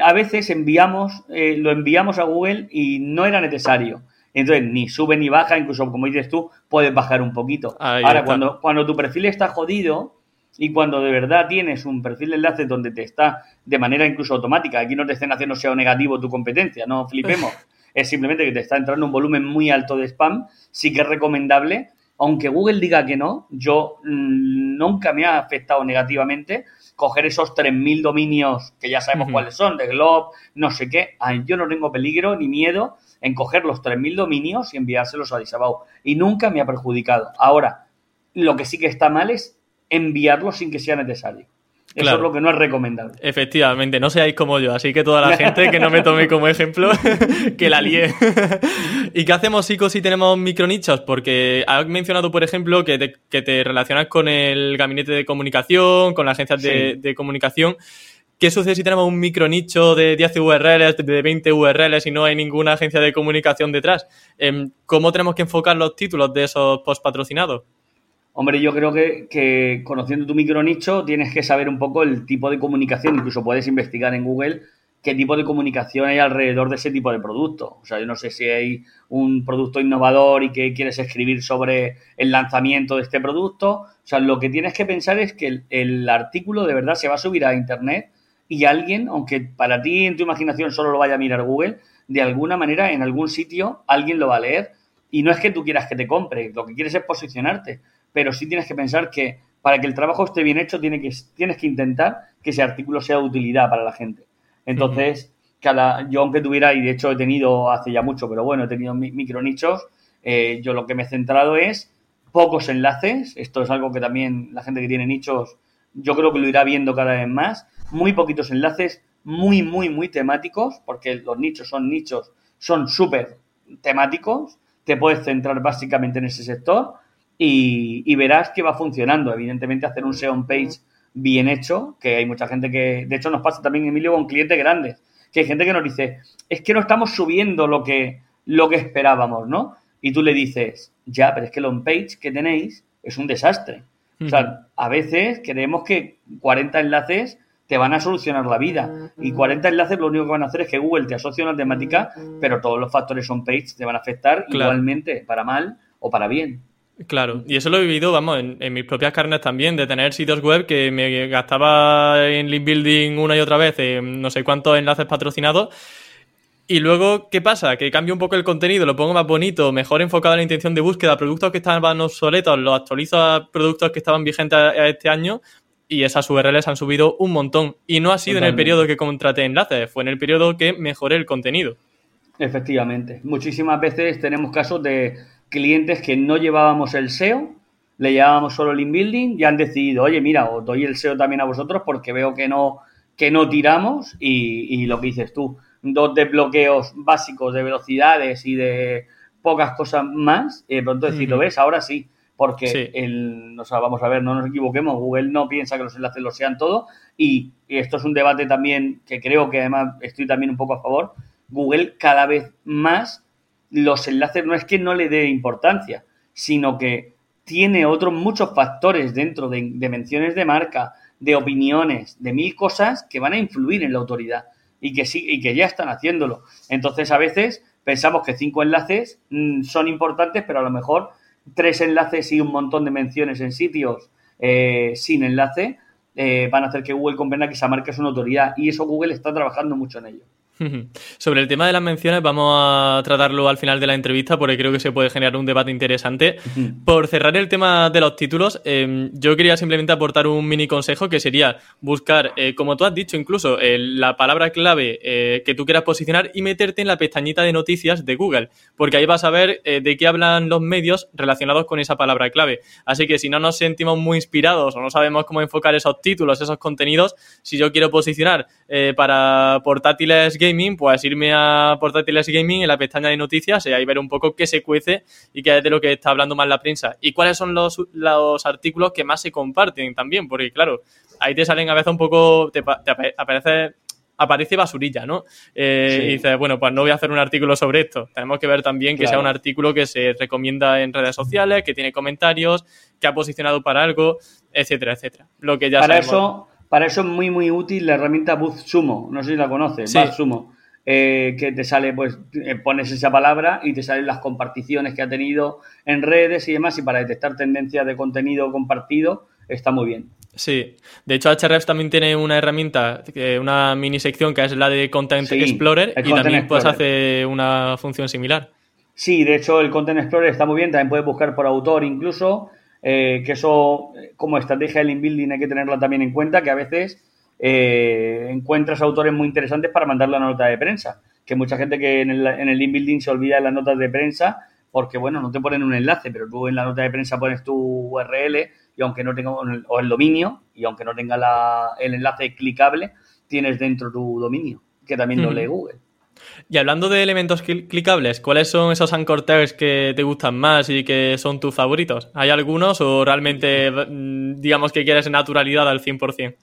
a veces enviamos, eh, lo enviamos a Google y no era necesario. Entonces, ni sube ni baja, incluso como dices tú, puedes bajar un poquito. Ahora, cuando, cuando tu perfil está jodido y cuando de verdad tienes un perfil de enlace donde te está de manera incluso automática, aquí no te estén haciendo SEO negativo tu competencia, no flipemos, es simplemente que te está entrando un volumen muy alto de spam, sí que es recomendable, aunque Google diga que no, yo mm, nunca me ha afectado negativamente coger esos 3.000 dominios que ya sabemos cuáles son, de Glob, no sé qué. yo no tengo peligro ni miedo en coger los 3.000 dominios y enviárselos a Disabao. Y nunca me ha perjudicado. Ahora, lo que sí que está mal es enviarlos sin que sea necesario. Eso es lo que no es recomendable. Efectivamente, no seáis como yo, así que toda la gente que no me tome como ejemplo, que la líe. ¿Y qué hacemos, chicos, si tenemos micronichos? Porque has mencionado, por ejemplo, que te, relacionas con el gabinete de comunicación, con las agencias de, comunicación. ¿Qué sucede si tenemos un micronicho de 10 URLs, de 20 URLs y no hay ninguna agencia de comunicación detrás? Em, ¿Cómo tenemos que enfocar los títulos de esos post patrocinados? Hombre, yo creo que, conociendo tu micronicho tienes que saber un poco el tipo de comunicación, incluso puedes investigar en Google qué tipo de comunicación hay alrededor de ese tipo de producto. O sea, yo no sé si hay un producto innovador y que quieres escribir sobre el lanzamiento de este producto. O sea, lo que tienes que pensar es que el, artículo de verdad se va a subir a Internet y alguien, aunque para ti en tu imaginación solo lo vaya a mirar Google, de alguna manera en algún sitio alguien lo va a leer. Y no es que tú quieras que te compre, lo que quieres es posicionarte pero sí tienes que pensar que para que el trabajo esté bien hecho tiene que, tienes que intentar que ese artículo sea de utilidad para la gente. Entonces, cada, yo aunque tuviera, y de hecho he tenido hace ya mucho, pero bueno, he tenido micro nichos, eh, yo lo que me he centrado es pocos enlaces, esto es algo que también la gente que tiene nichos, yo creo que lo irá viendo cada vez más, muy poquitos enlaces, muy, muy, muy temáticos, porque los nichos son nichos, son súper temáticos, te puedes centrar básicamente en ese sector y, verás que va funcionando. Evidentemente, hacer un SEO page bien hecho, que hay mucha gente que, de hecho, nos pasa también, Emilio, con clientes grandes, que hay gente que nos dice, es que no estamos subiendo lo que, lo que esperábamos, ¿no? Y tú le dices, ya, pero es que el on-page que tenéis es un desastre. O sea, a veces creemos que 40 enlaces te van a solucionar la vida. Y 40 enlaces lo único que van a hacer es que Google te asocie a una temática, pero todos los factores on-page te van a afectar igualmente, para mal o para bien. Claro, y eso lo he vivido, vamos, en, mis propias carnes también, de tener sitios web que me gastaba en link building una y otra vez no sé cuántos enlaces patrocinados. Y luego, ¿qué pasa? Que cambio un poco el contenido, lo pongo más bonito, mejor enfocado en la intención de búsqueda, productos que estaban obsoletos, los actualizo a productos que estaban vigentes a este año y esas URLs han subido un montón. Y no ha sido en el periodo que contraté enlaces, fue en el periodo que mejoré el contenido. Efectivamente. Muchísimas veces tenemos casos de clientes que no llevábamos el SEO, le llevábamos solo el inbuilding y han decidido, oye, mira, os doy el SEO también a vosotros porque veo que no, que no tiramos y, lo que dices tú, dos desbloqueos básicos de velocidades y de pocas cosas más, y de pronto decir, ¿lo ves? Ahora sí, porque el, o sea, vamos a ver, no nos equivoquemos, Google no piensa que los enlaces lo sean todo y, y esto es un debate también que creo que además estoy también un poco a favor, Google cada vez más los enlaces no es que no le dé importancia, sino que tiene otros muchos factores dentro de, menciones de marca, de opiniones, de mil cosas que van a influir en la autoridad y que sí y que ya están haciéndolo. Entonces, a veces pensamos que cinco enlaces mm, son importantes, pero a lo mejor tres enlaces y un montón de menciones en sitios eh, sin enlace eh, van a hacer que Google comprenda que esa marca es una autoridad y eso Google está trabajando mucho en ello. Sobre el tema de las menciones, vamos a tratarlo al final de la entrevista porque creo que se puede generar un debate interesante. Por cerrar el tema de los títulos, em, yo quería simplemente aportar un mini consejo que sería buscar, eh, como tú has dicho, incluso la palabra clave eh, que tú quieras posicionar y meterte en la pestañita de noticias de Google, porque ahí vas a ver eh, de qué hablan los medios relacionados con esa palabra clave. Así que si no nos sentimos muy inspirados o no sabemos cómo enfocar esos títulos, esos contenidos, si yo quiero posicionar para portátiles gaming, pues irme a portátiles gaming en la pestaña de noticias y ahí ver un poco qué se cuece y qué es de lo que está hablando más la prensa. Y cuáles son los, los artículos que más se comparten también, porque claro, ahí te salen a veces un poco, te, aparece aparece basurilla, ¿no? Eh, y dices, bueno, pues no voy a hacer un artículo sobre esto. Tenemos que ver también que sea un artículo que se recomienda en redes sociales, que tiene comentarios, que ha posicionado para algo, etcétera, etcétera. Lo que ya para eso para eso es muy, muy útil la herramienta BuzzSumo. No sé si la conoces, BuzzSumo. Eh, que te sale, pues eh, pones esa palabra y te salen las comparticiones que ha tenido en redes y demás. Y para detectar tendencias de contenido compartido está muy bien. Sí, de hecho Hrefs también tiene una herramienta, una mini sección que es la de Content Explorer y también pues hace una función similar. Sí, de hecho el Content Explorer está muy bien, también puedes buscar por autor incluso eh, que eso como estrategia del inbuilding hay que tenerla también en cuenta, que a veces eh, encuentras autores muy interesantes para mandarle una nota de prensa, que mucha gente que en el, en el inbuilding se olvida de las notas de prensa porque, bueno, no te ponen un enlace, pero tú en la nota de prensa pones tu URL y aunque no tenga, o el dominio, y aunque no tenga el enlace clicable, tienes dentro tu dominio, que también lo lee Google. Y hablando de elementos clicables, ¿cuáles son esos anchor tags que te gustan más y que son tus favoritos? ¿Hay algunos o realmente mm, digamos que quieres naturalidad al 100%?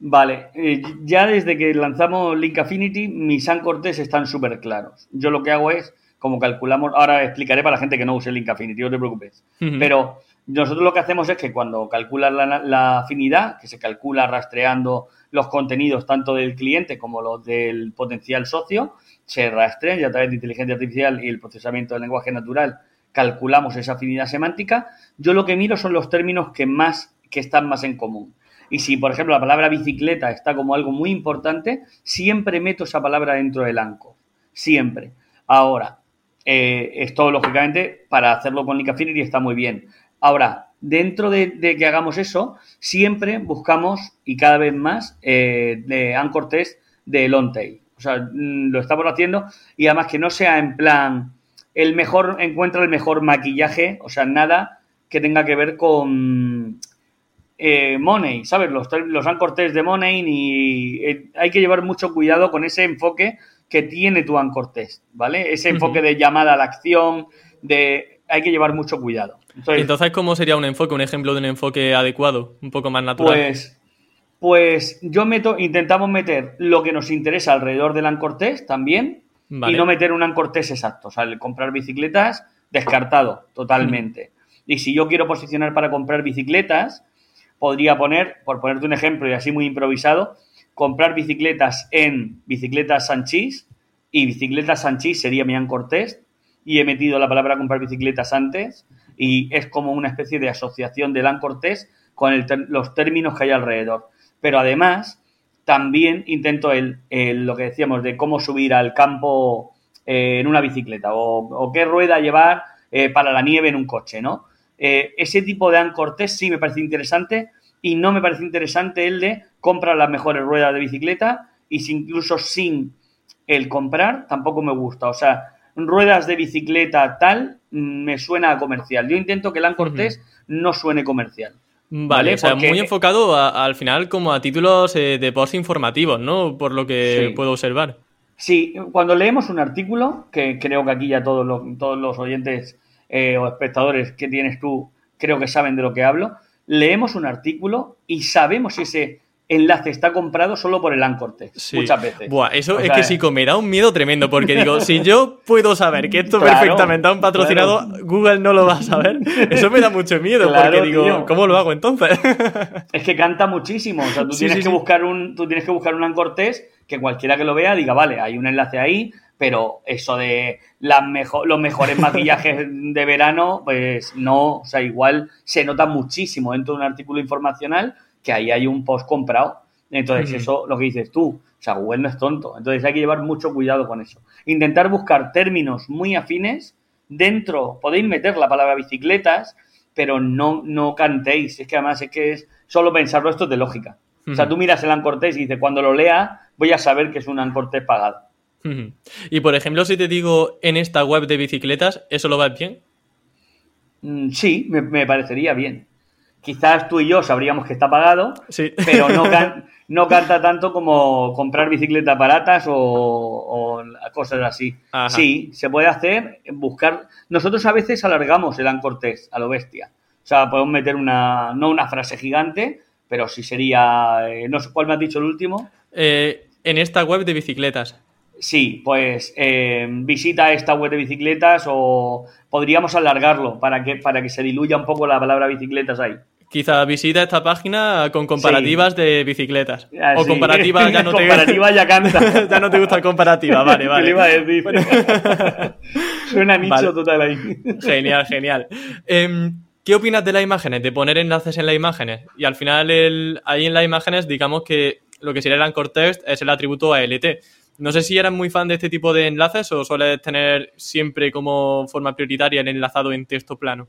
Vale, eh, ya desde que lanzamos Link Affinity, mis anchor tags están súper claros. Yo lo que hago es, como calculamos, ahora explicaré para la gente que no use Link Affinity, no te preocupes. Pero nosotros lo que hacemos es que cuando calculas la afinidad, que se calcula rastreando los contenidos tanto del cliente como los del potencial socio, se rastrean y a través de inteligencia artificial y el procesamiento del lenguaje natural calculamos esa afinidad semántica. Yo lo que miro son los términos que más que están más en común. Y si, por ejemplo, la palabra bicicleta está como algo muy importante, siempre meto esa palabra dentro del ANCO. Siempre. Ahora, eh, esto, lógicamente, para hacerlo con Link Affinity está muy bien. Ahora, dentro de, que hagamos eso, siempre buscamos, y cada vez más, eh, de Anchor Test de long tail. O sea, mm, lo estamos haciendo y además que no sea en plan el mejor, encuentra el mejor maquillaje, o sea, nada que tenga que ver con eh, Money, ¿sabes? Los, los Anchor Test de Money y eh, hay que llevar mucho cuidado con ese enfoque que tiene tu Anchor Test, ¿vale? Ese enfoque de llamada a la acción, de hay que llevar mucho cuidado. Entonces, ¿cómo sería un enfoque, un ejemplo de un enfoque adecuado, un poco más natural? Pues pues yo meto, intentamos meter lo que nos interesa alrededor del Ancortés también y no meter un Ancortés exacto. O sea, el comprar bicicletas, descartado totalmente. Y si yo quiero posicionar para comprar bicicletas, podría poner, por ponerte un ejemplo y así muy improvisado, comprar bicicletas en bicicletas Sanchís y bicicletas Sanchís sería mi Ancortés y he metido la palabra comprar bicicletas antes y es como una especie de asociación del Ancortés con los términos que hay alrededor pero además también intento el, lo que decíamos de cómo subir al campo eh, en una bicicleta o, qué rueda llevar eh, para la nieve en un coche, ¿no? Eh, ese tipo de ancortés sí me parece interesante y no me parece interesante el de comprar las mejores ruedas de bicicleta y si incluso sin el comprar tampoco me gusta. O sea, ruedas de bicicleta tal mm, me suena a comercial. Yo intento que el ancortés no suene comercial. Vale, o sea, muy enfocado al final como a títulos eh, de post informativos, ¿no? Por lo que puedo observar. Sí, cuando leemos un artículo, que creo que aquí ya todos los, todos los oyentes eh, o espectadores que tienes tú creo que saben de lo que hablo, leemos un artículo y sabemos ese enlace está comprado solo por el anchor muchas veces. Buah, eso es que sí, me da un miedo tremendo, porque digo, si yo puedo saber que esto perfectamente a un patrocinado, Google no lo va a saber. Eso me da mucho miedo, porque digo, ¿cómo lo hago entonces? es que canta muchísimo. O sea, tú tienes que buscar un, tú tienes que buscar un anchor que cualquiera que lo vea diga, vale, hay un enlace ahí, pero eso de las los mejores maquillajes de verano, pues no, o sea, igual se nota muchísimo dentro de un artículo informacional que ahí hay un post comprado. Entonces, eso lo que dices tú, o sea, Google no es tonto. Entonces, hay que llevar mucho cuidado con eso. Intentar buscar términos muy afines. Dentro podéis meter la palabra bicicletas, pero no, no cantéis. Es que además es que es solo pensarlo, esto es de lógica. O sea, tú miras el Ancortés y dices, cuando lo lea, voy a saber que es un Ancortés pagado. Y por ejemplo, si te digo en esta web de bicicletas, ¿eso lo va bien? Mm, sí, me, parecería bien. Quizás tú y yo sabríamos que está pagado, pero no, no canta tanto como comprar bicicletas baratas o, cosas así. Sí, se puede hacer, buscar. Nosotros a veces alargamos el Ancortés a lo bestia. O sea, podemos meter una, no una frase gigante, pero sí sería. Eh, no sé cuál me has dicho el último. Eh, en esta web de bicicletas. Sí, pues eh, visita esta web de bicicletas o podríamos alargarlo para que, para que se diluya un poco la palabra bicicletas ahí. Quizá visita esta página con comparativas de bicicletas. Ah, o comparativas ya no te Comparativa ya canta. ya no te gusta comparativa, vale, vale. iba a decir? Suena nicho total ahí. Genial, genial. Em, ¿Qué opinas de las imágenes? De poner enlaces en las imágenes. Y al final, el, ahí en las imágenes, digamos que lo que sería el anchor text es el atributo ALT. No sé si eres muy fan de este tipo de enlaces o sueles tener siempre como forma prioritaria el enlazado en texto plano.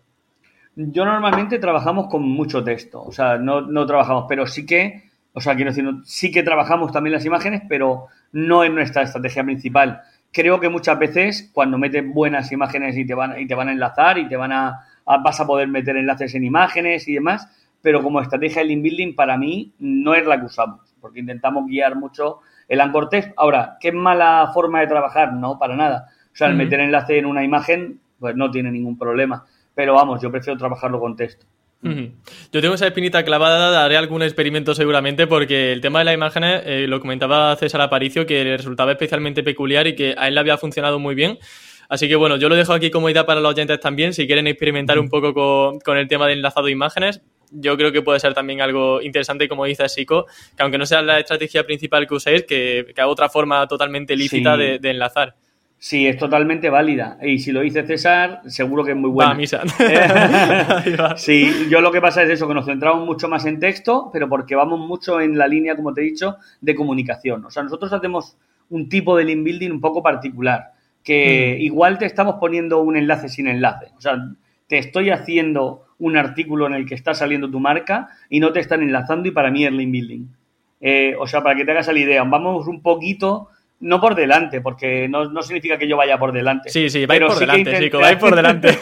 Yo normalmente trabajamos con mucho texto, o sea, no, no trabajamos, pero sí que, o sea, quiero decir, sí que trabajamos también las imágenes, pero no en nuestra estrategia principal. Creo que muchas veces cuando metes buenas imágenes y te van, y te van a enlazar y te van a, vas a poder meter enlaces en imágenes y demás, pero como estrategia de link building para mí no es la que usamos, porque intentamos guiar mucho el anchor text. Ahora, ¿qué mala forma de trabajar? No, para nada. O sea, el meter enlace en una imagen, pues no tiene ningún problema. Pero vamos, yo prefiero trabajarlo con texto. Yo tengo esa espinita clavada, haré algún experimento seguramente, porque el tema de las imágenes, eh, lo comentaba César Aparicio, que le resultaba especialmente peculiar y que a él le había funcionado muy bien. Así que bueno, yo lo dejo aquí como idea para los oyentes también, si quieren experimentar un poco con, el tema de enlazado de imágenes, yo creo que puede ser también algo interesante, como dice Sico, que aunque no sea la estrategia principal que uséis, que, que haga otra forma totalmente lícita de, enlazar. Sí, es totalmente válida. Y si lo dice César, seguro que es muy buena. misa. sí, yo lo que pasa es eso, que nos centramos mucho más en texto, pero porque vamos mucho en la línea, como te he dicho, de comunicación. O sea, nosotros hacemos un tipo de link building un poco particular que mm. igual te estamos poniendo un enlace sin enlace. O sea, te estoy haciendo un artículo en el que está saliendo tu marca y no te están enlazando y para mí es link building. Eh, o sea, para que te hagas la idea, vamos un poquito, no por delante, porque no, significa que yo vaya por delante. Sí, sí, vais por delante, chico, vais por delante.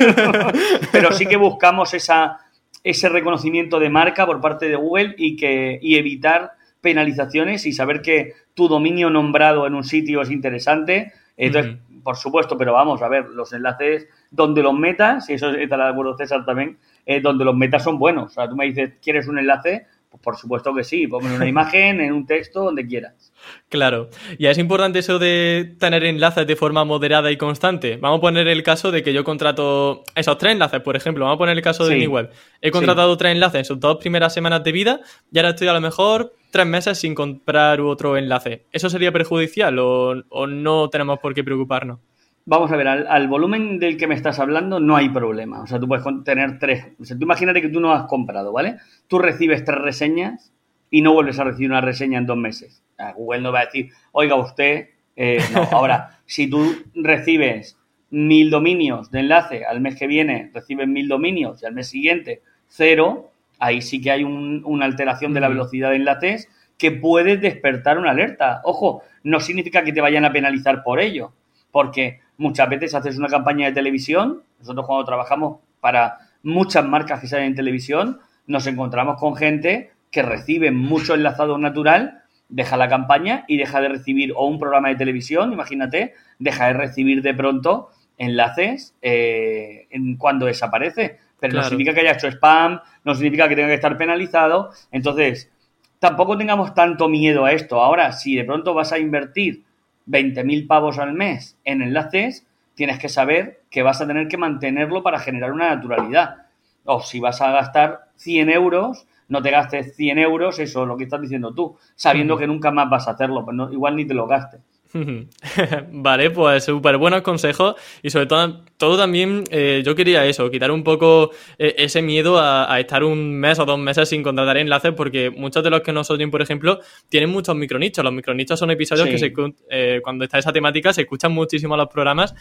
pero sí que buscamos esa, ese reconocimiento de marca por parte de Google y, que, y evitar penalizaciones y saber que tu dominio nombrado en un sitio es interesante. Entonces, por supuesto, pero vamos a ver, los enlaces donde los metas, y eso está de acuerdo César también, eh, donde los metas son buenos. O sea, tú me dices, ¿quieres un enlace? Por supuesto que sí, ponme una imagen, en un texto, donde quieras. Claro. Y es importante eso de tener enlaces de forma moderada y constante. Vamos a poner el caso de que yo contrato esos tres enlaces, por ejemplo. Vamos a poner el caso de mi web. He contratado tres enlaces en sus dos primeras semanas de vida y ahora estoy a lo mejor tres meses sin comprar otro enlace. ¿Eso sería perjudicial o, no tenemos por qué preocuparnos? Vamos a ver, al, volumen del que me estás hablando no hay problema. O sea, tú puedes tener tres. O sea, tú imagínate que tú no has comprado, ¿vale? Tú recibes tres reseñas y no vuelves a recibir una reseña en dos meses. Google no va a decir, oiga usted, eh, no. Ahora, si tú recibes mil dominios de enlace, al mes que viene recibes mil dominios y al mes siguiente cero, ahí sí que hay una alteración de la velocidad de enlaces que puede despertar una alerta. Ojo, no significa que te vayan a penalizar por ello, porque muchas veces haces una campaña de televisión, nosotros cuando trabajamos para muchas marcas que salen en televisión, nos encontramos con gente que recibe mucho enlazado natural, deja la campaña y deja de recibir o un programa de televisión, imagínate, deja de recibir de pronto enlaces eh, en cuando desaparece. Pero no significa que haya hecho spam, no significa que tenga que estar penalizado. Entonces, tampoco tengamos tanto miedo a esto. Ahora, si de pronto vas a invertir 20.000 pavos al mes en enlaces, tienes que saber que vas a tener que mantenerlo para generar una naturalidad. O si vas a gastar 100 euros, no te gastes 100 euros, eso es lo que estás diciendo tú, sabiendo que nunca más vas a hacerlo, pues igual ni te lo gastes. vale, pues súper buenos consejos y sobre todo, todo también eh, yo quería eso, quitar un poco eh, ese miedo a, estar un mes o dos meses sin contratar enlaces porque muchos de los que nos oyen, por ejemplo, tienen muchos micronichos. Los micronichos son episodios que se, eh, cuando está esa temática se escuchan muchísimo los programas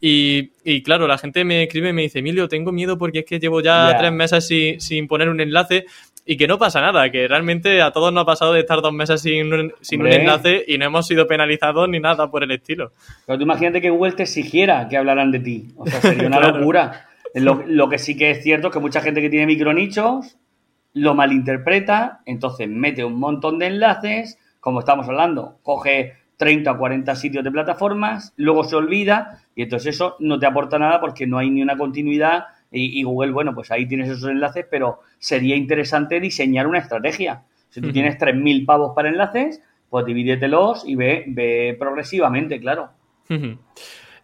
y, claro, la gente me escribe y me dice, Emilio, tengo miedo porque es que llevo ya. tres meses sin, sin poner un enlace y que no pasa nada, que realmente a todos nos ha pasado de estar dos meses sin, un enlace y no hemos sido penalizados ni nada por el estilo. Pero tú imagínate que Google te exigiera que hablaran de ti. O sea, sería una locura. Lo, que sí que es cierto es que mucha gente que tiene micronichos lo malinterpreta, entonces mete un montón de enlaces, como estamos hablando, coge 30 o 40 sitios de plataformas, luego se olvida y entonces eso no te aporta nada porque no hay ni una continuidad y, Google, bueno, pues ahí tienes esos enlaces, pero sería interesante diseñar una estrategia. Si tú tienes 3.000 pavos para enlaces, pues divídetelos y ve, ve progresivamente, claro.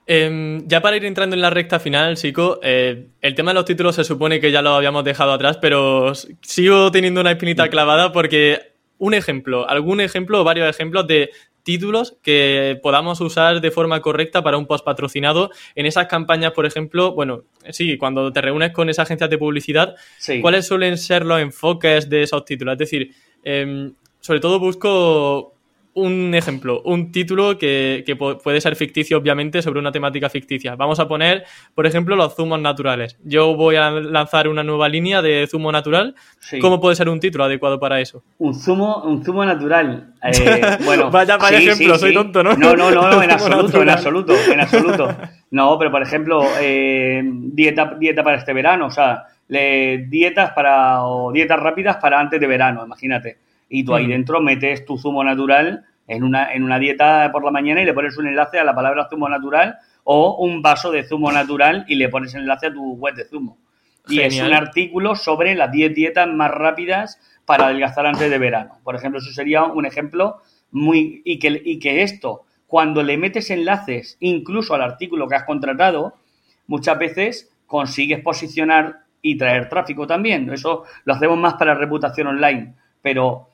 Em, ya para ir entrando en la recta final, Chico, eh, el tema de los títulos se supone que ya lo habíamos dejado atrás, pero sigo teniendo una espinita clavada porque un ejemplo, algún ejemplo o varios ejemplos de títulos que podamos usar de forma correcta para un post patrocinado. En esas campañas, por ejemplo, bueno, sí, cuando te reúnes con esas agencias de publicidad, ¿cuáles suelen ser los enfoques de esos títulos? Es decir, em, sobre todo busco un ejemplo, un título que, puede ser ficticio, obviamente, sobre una temática ficticia. Vamos a poner, por ejemplo, los zumos naturales. Yo voy a lanzar una nueva línea de zumo natural. ¿Cómo puede ser un título adecuado para eso? Un zumo, un zumo natural. Eh, bueno, vaya, vaya ejemplo, soy tonto, ¿no? No, no, no, en absoluto, en absoluto, en absoluto. No, pero por ejemplo, eh, dieta, dieta para este verano, o sea, dietas para o dietas rápidas para antes de verano, imagínate y tú ahí dentro metes tu zumo natural en una, en una dieta por la mañana y le pones un enlace a la palabra zumo natural o un vaso de zumo natural y le pones el enlace a tu web de zumo. Y es un artículo sobre las 10 dietas más rápidas para adelgazar antes de verano. Por ejemplo, eso sería un ejemplo muy... Y que, y que esto, cuando le metes enlaces incluso al artículo que has contratado, muchas veces consigues posicionar y traer tráfico también. Eso lo hacemos más para reputación online. Pero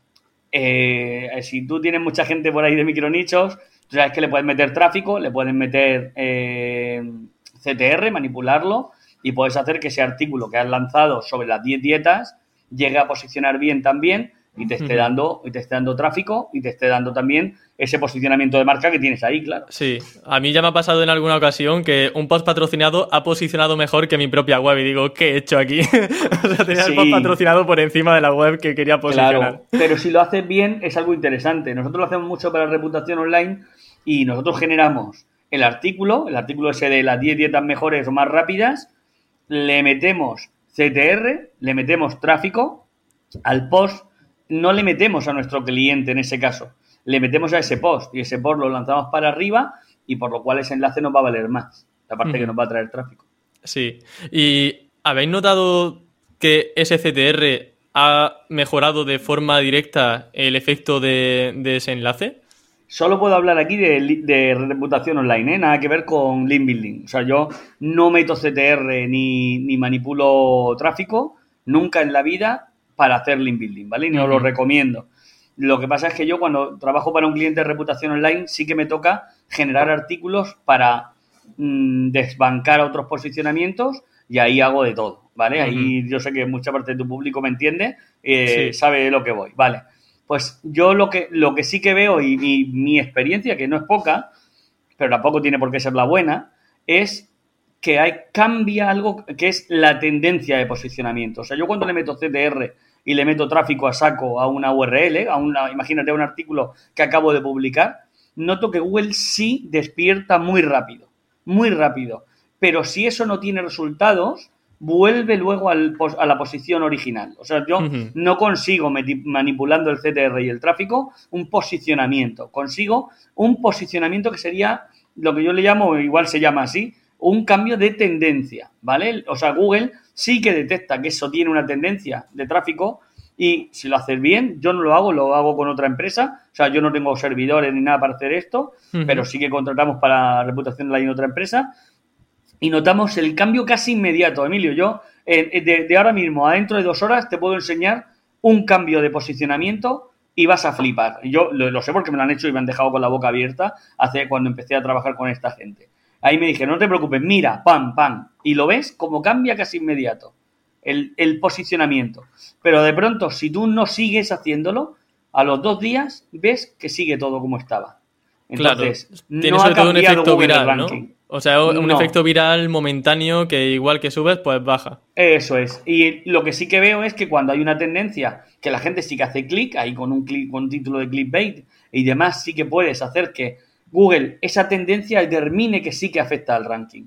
eh, si tú tienes mucha gente por ahí de micronichos, tú sabes que le puedes meter tráfico, le puedes meter eh, CTR, manipularlo y puedes hacer que ese artículo que has lanzado sobre las 10 dietas llegue a posicionar bien también y te esté dando y te esté dando tráfico y te esté dando también ese posicionamiento de marca que tienes ahí, claro. Sí, a mí ya me ha pasado en alguna ocasión que un post patrocinado ha posicionado mejor que mi propia web y digo, ¿qué he hecho aquí? o sea, tenía el post patrocinado por encima de la web que quería posicionar. Claro, pero si lo haces bien es algo interesante. Nosotros lo hacemos mucho para reputación online y nosotros generamos el artículo, el artículo ese de las 10 dietas mejores o más rápidas, le metemos CTR, le metemos tráfico al post no le metemos a nuestro cliente en ese caso, le metemos a ese post y ese post lo lanzamos para arriba y por lo cual ese enlace nos va a valer más, aparte que nos va a traer tráfico. Sí, y ¿habéis notado que SCTR ha mejorado de forma directa el efecto de, ese enlace? Solo puedo hablar aquí de, reputación online, ¿eh? nada que ver con link building. O sea, yo no meto CTR ni, ni manipulo tráfico, nunca en la vida, para hacer link building, ¿vale? Y no lo recomiendo. Lo que pasa es que yo cuando trabajo para un cliente de reputación online sí que me toca generar artículos para mm, desbancar otros posicionamientos y ahí hago de todo, ¿vale? Ahí yo sé que mucha parte de tu público me entiende, eh, sabe lo que voy, ¿vale? Pues yo lo que, lo que sí que veo y mi experiencia, que no es poca, pero tampoco tiene por qué ser la buena, es que hay, cambia algo que es la tendencia de posicionamiento. O sea, yo cuando le meto CTR y le meto tráfico a saco a una URL, a una, imagínate un artículo que acabo de publicar, noto que Google sí despierta muy rápido, muy rápido. Pero si eso no tiene resultados, vuelve luego al, a la posición original. O sea, yo no consigo, manipulando el CTR y el tráfico, un posicionamiento. Consigo un posicionamiento que sería lo que yo le llamo, igual se llama así, un cambio de tendencia, ¿vale? O sea, Google sí que detecta que eso tiene una tendencia de tráfico, Y si lo haces bien, yo no lo hago, lo hago con otra empresa. O sea, yo no tengo servidores ni nada para hacer esto, pero sí que contratamos para reputación de la otra empresa. Y notamos el cambio casi inmediato, Emilio. Yo, de, de ahora mismo a dentro de dos horas, te puedo enseñar un cambio de posicionamiento y vas a flipar. Yo lo, sé porque me lo han hecho y me han dejado con la boca abierta hace cuando empecé a trabajar con esta gente. Ahí me dije, no te preocupes, mira, pam, pam. Y lo ves como cambia casi inmediato el, posicionamiento. Pero de pronto, si tú no sigues haciéndolo, a los dos días ves que sigue todo como estaba. Entonces, no ha todo un efecto viral, ¿no? O sea, un efecto viral momentáneo que igual que subes, pues baja. Eso es. Y lo que sí que veo es que cuando hay una tendencia que la gente sí que hace clic, ahí con un clic, con un título de clickbait y demás, sí que puedes hacer que Google esa tendencia determine que sí que afecta al ranking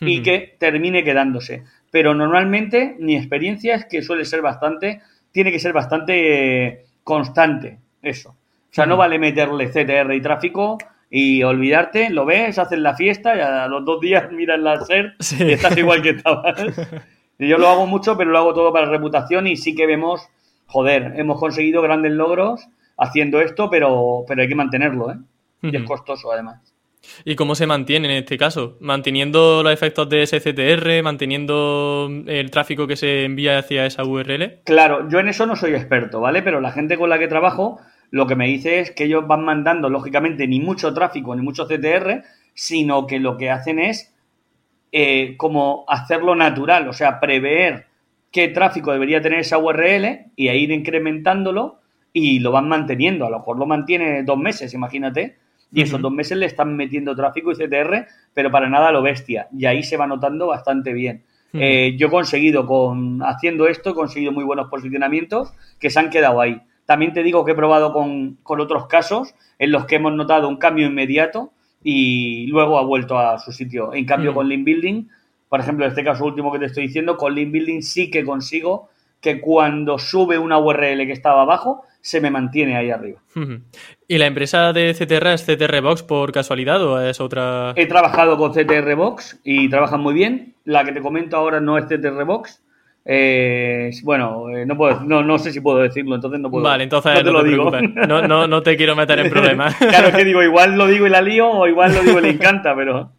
y que termine quedándose. Pero normalmente mi experiencia es que suele ser bastante, tiene que ser bastante eh, constante eso. O sea, no vale meterle CTR y tráfico y olvidarte, lo ves, haces la fiesta y a los dos días miras la SER y estás igual que estabas. yo lo hago mucho, pero lo hago todo para reputación y sí que vemos, joder, hemos conseguido grandes logros haciendo esto, pero, pero hay que mantenerlo, ¿eh? Y es costoso además. ¿Y cómo se mantiene en este caso? ¿Manteniendo los efectos de SCTR? ¿Manteniendo el tráfico que se envía hacia esa URL? Claro, yo en eso no soy experto, ¿vale? Pero la gente con la que trabajo lo que me dice es que ellos van mandando, lógicamente, ni mucho tráfico ni mucho CTR, sino que lo que hacen es eh, como hacerlo natural, o sea, prever qué tráfico debería tener esa URL y a ir incrementándolo y lo van manteniendo. A lo mejor lo mantiene dos meses, imagínate, y esos dos meses le están metiendo tráfico y CTR, pero para nada lo bestia. Y ahí se va notando bastante bien. Eh, yo he conseguido, con haciendo esto, he conseguido muy buenos posicionamientos que se han quedado ahí. También te digo que he probado con, otros casos en los que hemos notado un cambio inmediato y luego ha vuelto a su sitio. En cambio, con Link Building, por ejemplo, en este caso último que te estoy diciendo, con Link Building sí que consigo que cuando sube una URL que estaba abajo, se me mantiene ahí arriba. ¿Y la empresa de CTR es CTR Box por casualidad o es otra? He trabajado con CTR Box y trabajan muy bien. La que te comento ahora no es CTR Box. Eh, bueno, eh, no, puedo, no, no sé si puedo decirlo, entonces no puedo. Vale, entonces no te, lo digo. No, no, no te quiero meter en problemas. claro, es que digo, igual lo digo y la lío o igual lo digo y le encanta, pero...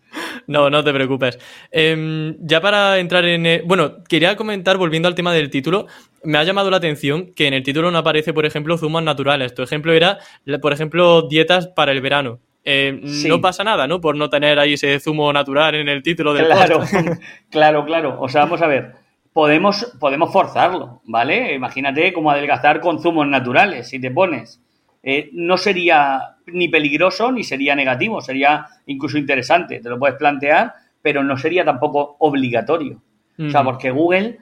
No, no te preocupes. Em, ya para entrar en... Eh, bueno, quería comentar, volviendo al tema del título, me ha llamado la atención que en el título no aparece, por ejemplo, zumos naturales. Tu ejemplo era, por ejemplo, dietas para el verano. Em, no pasa nada, ¿no? Por no tener ahí ese zumo natural en el título del Claro, claro, claro. O sea, vamos a ver. Podemos, podemos forzarlo, ¿vale? Imagínate cómo adelgazar con zumos naturales, si te pones. Eh, no sería ni peligroso ni sería negativo, sería incluso interesante, te lo puedes plantear, pero no sería tampoco obligatorio. O sea, porque Google,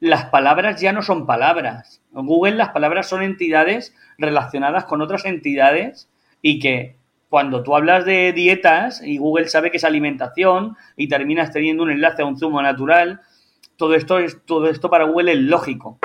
las palabras ya no son palabras. En Google las palabras son entidades relacionadas con otras entidades y que cuando tú hablas de dietas y Google sabe que es alimentación y terminas teniendo un enlace a un zumo natural, todo esto es todo esto para Google es lógico,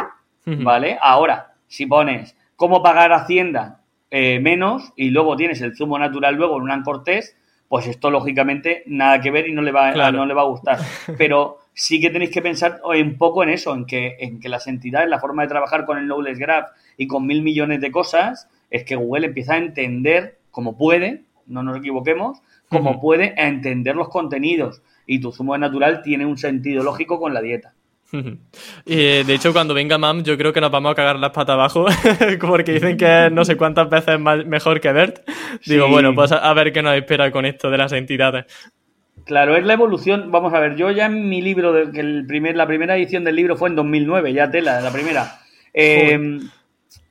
¿vale? Ahora, si pones cómo pagar Hacienda eh, menos y luego tienes el zumo natural luego en un cortés, pues esto lógicamente nada que ver y no le va, no le va a gustar. Pero sí que tenéis que pensar un poco en eso, en que, en que las entidades, la forma de trabajar con el Knowledge Graph y con mil millones de cosas, es que Google empieza a entender como puede, no nos equivoquemos, como puede a entender los contenidos. Y tu zumo natural tiene un sentido lógico con la dieta. Y de hecho, cuando venga Mam, yo creo que nos vamos a cagar las patas abajo, porque dicen que no sé cuántas veces mejor que Bert. Digo, bueno, pues a, ver qué nos espera con esto de las entidades. Claro, es la evolución. Vamos a ver, yo ya en mi libro, que el primer, la primera edición del libro fue en 2009, ya tela, la primera. Eh,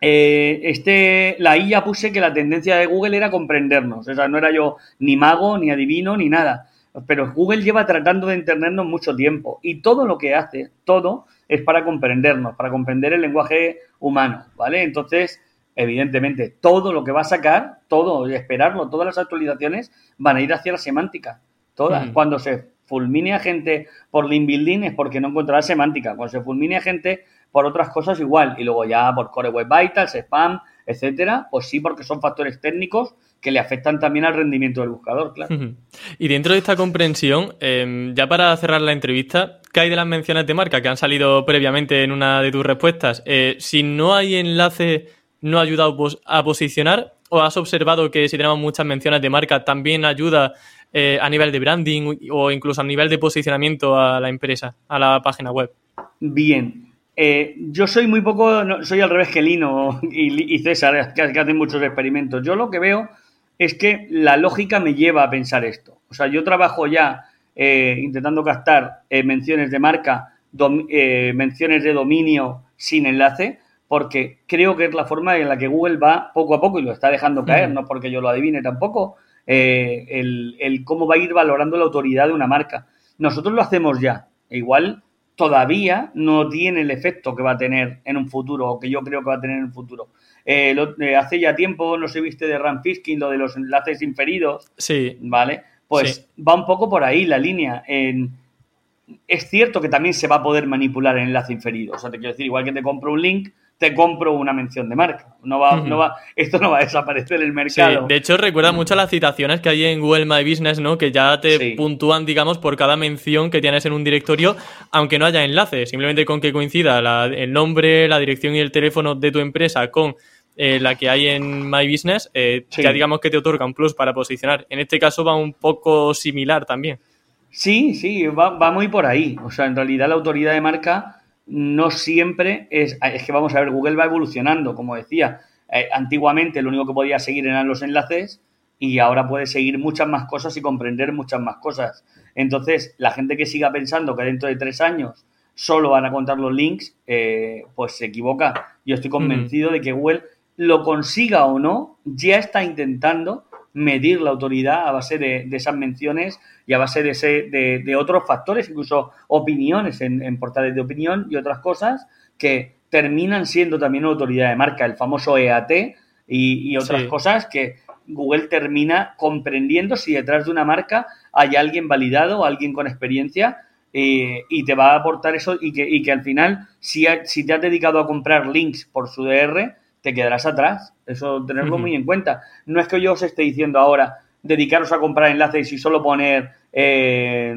eh, este, la I ya puse que la tendencia de Google era comprendernos. O sea, no era yo ni mago, ni adivino, ni nada pero Google lleva tratando de entendernos mucho tiempo y todo lo que hace, todo es para comprendernos, para comprender el lenguaje humano, ¿vale? Entonces, evidentemente, todo lo que va a sacar, todo, esperarlo, todas las actualizaciones van a ir hacia la semántica, todas. Mm. Cuando se fulmine a gente por link building es porque no encontrará semántica, cuando se fulmine a gente por otras cosas igual, y luego ya por Core Web Vitals, spam, etcétera, pues sí, porque son factores técnicos que le afectan también al rendimiento del buscador, claro. Y dentro de esta comprensión, em, ya para cerrar la entrevista, ¿qué hay de las menciones de marca que han salido previamente en una de tus respuestas? Eh, si no hay enlace, ¿no ha ayudado a posicionar? ¿O has observado que si tenemos muchas menciones de marca también ayuda eh, a nivel de branding o incluso a nivel de posicionamiento a la empresa, a la página web? Bien, eh, yo soy muy poco, soy al revés que Lino y, César, que, hacen muchos experimentos. Yo lo que veo es que la lógica me lleva a pensar esto. O sea, yo trabajo ya eh, intentando captar eh, menciones de marca, menciones de dominio sin enlace, porque creo que es la forma en la que Google va poco a poco y lo está dejando caer, no porque yo lo adivine tampoco, el, el cómo va a ir valorando la autoridad de una marca. Nosotros lo hacemos ya. E igual todavía no tiene el efecto que va a tener en un futuro o que yo creo que va a tener en un futuro. Eh, eh, hace ya tiempo, no sé, viste de Ram Fisking, lo de los enlaces inferidos. Sí. ¿Vale? Pues va un poco por ahí la línea. es cierto que también se va a poder manipular el enlace inferido. O sea, te quiero decir, igual que te compro un link, te compro una mención de marca. No va, no va, esto no va a desaparecer en el mercado. de hecho, recuerda mucho las citaciones que hay en Google My Business, ¿no? Que ya te puntúan, digamos, por cada mención que tienes en un directorio, aunque no haya enlace, simplemente con que coincida el nombre, la dirección y el teléfono de tu empresa con eh, la que hay en My Business, eh, ya digamos que te otorga un plus para posicionar. En este caso va un poco similar también. Sí, sí, va, va muy por ahí. O sea, en realidad la autoridad de marca no siempre es, es que vamos a ver, Google va evolucionando, como decía, eh, antiguamente lo único que podía seguir eran los enlaces y ahora puede seguir muchas más cosas y comprender muchas más cosas. Entonces, la gente que siga pensando que dentro de tres años solo van a contar los links, eh, pues se equivoca. Yo estoy convencido de que Google lo consiga o no, ya está intentando medir la autoridad a base de, esas menciones y a base de, ese, de, otros factores, incluso opiniones en, portales de opinión y otras cosas que terminan siendo también una autoridad de marca, el famoso EAT y, otras cosas que Google termina comprendiendo si detrás de una marca hay alguien validado, alguien con experiencia eh, y te va a aportar eso y que, y que al final, si, si te has dedicado a comprar links por su DR, te quedarás atrás. Eso tenerlo muy en cuenta. No es que yo os esté diciendo ahora dedicaros a comprar enlaces y solo poner eh,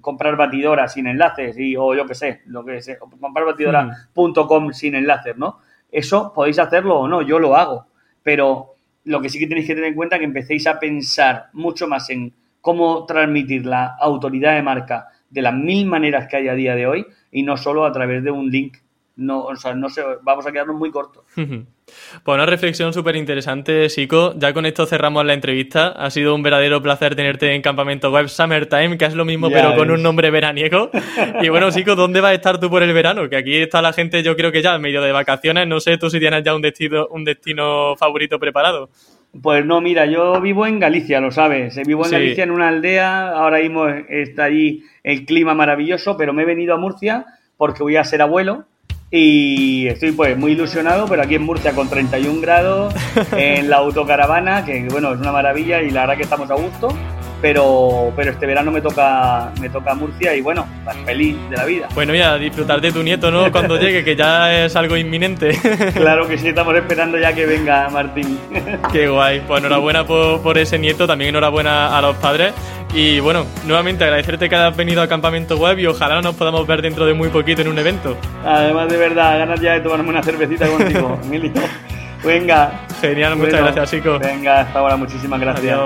comprar batidoras sin enlaces y, o yo qué sé, lo que sé, comprar batidora.com sin enlaces, ¿no? Eso podéis hacerlo o no, yo lo hago. Pero lo que sí que tenéis que tener en cuenta es que empecéis a pensar mucho más en cómo transmitir la autoridad de marca de las mil maneras que hay a día de hoy y no solo a través de un link no, o sea, no sé, vamos a quedarnos muy cortos. Pues una reflexión súper interesante, Sico. Ya con esto cerramos la entrevista. Ha sido un verdadero placer tenerte en Campamento Web Summertime, que es lo mismo, pero con un nombre veraniego. Y bueno, Sico, ¿dónde vas a estar tú por el verano? Que aquí está la gente, yo creo que ya medio de vacaciones. No sé tú si tienes ya un destino, un destino favorito preparado. Pues no, mira, yo vivo en Galicia, lo sabes. Vivo en Galicia, en una aldea. Ahora mismo está allí el clima maravilloso, pero me he venido a Murcia porque voy a ser abuelo y estoy pues muy ilusionado, pero aquí en Murcia con 31 grados, en la autocaravana, que bueno, es una maravilla y la verdad que estamos a gusto. Pero, pero este verano me toca, me toca Murcia y bueno, feliz de la vida. Bueno, ya disfrutar de tu nieto, ¿no? Cuando llegue, que ya es algo inminente. Claro que sí, estamos esperando ya que venga Martín. Qué guay. Pues enhorabuena por, por ese nieto, también enhorabuena a los padres. Y bueno, nuevamente agradecerte que hayas venido a Campamento Web y ojalá nos podamos ver dentro de muy poquito en un evento. Además, de verdad, ganas ya de tomarme una cervecita contigo, Emilio. Venga. Genial, muchas gracias, chicos. Venga, hasta ahora, muchísimas gracias.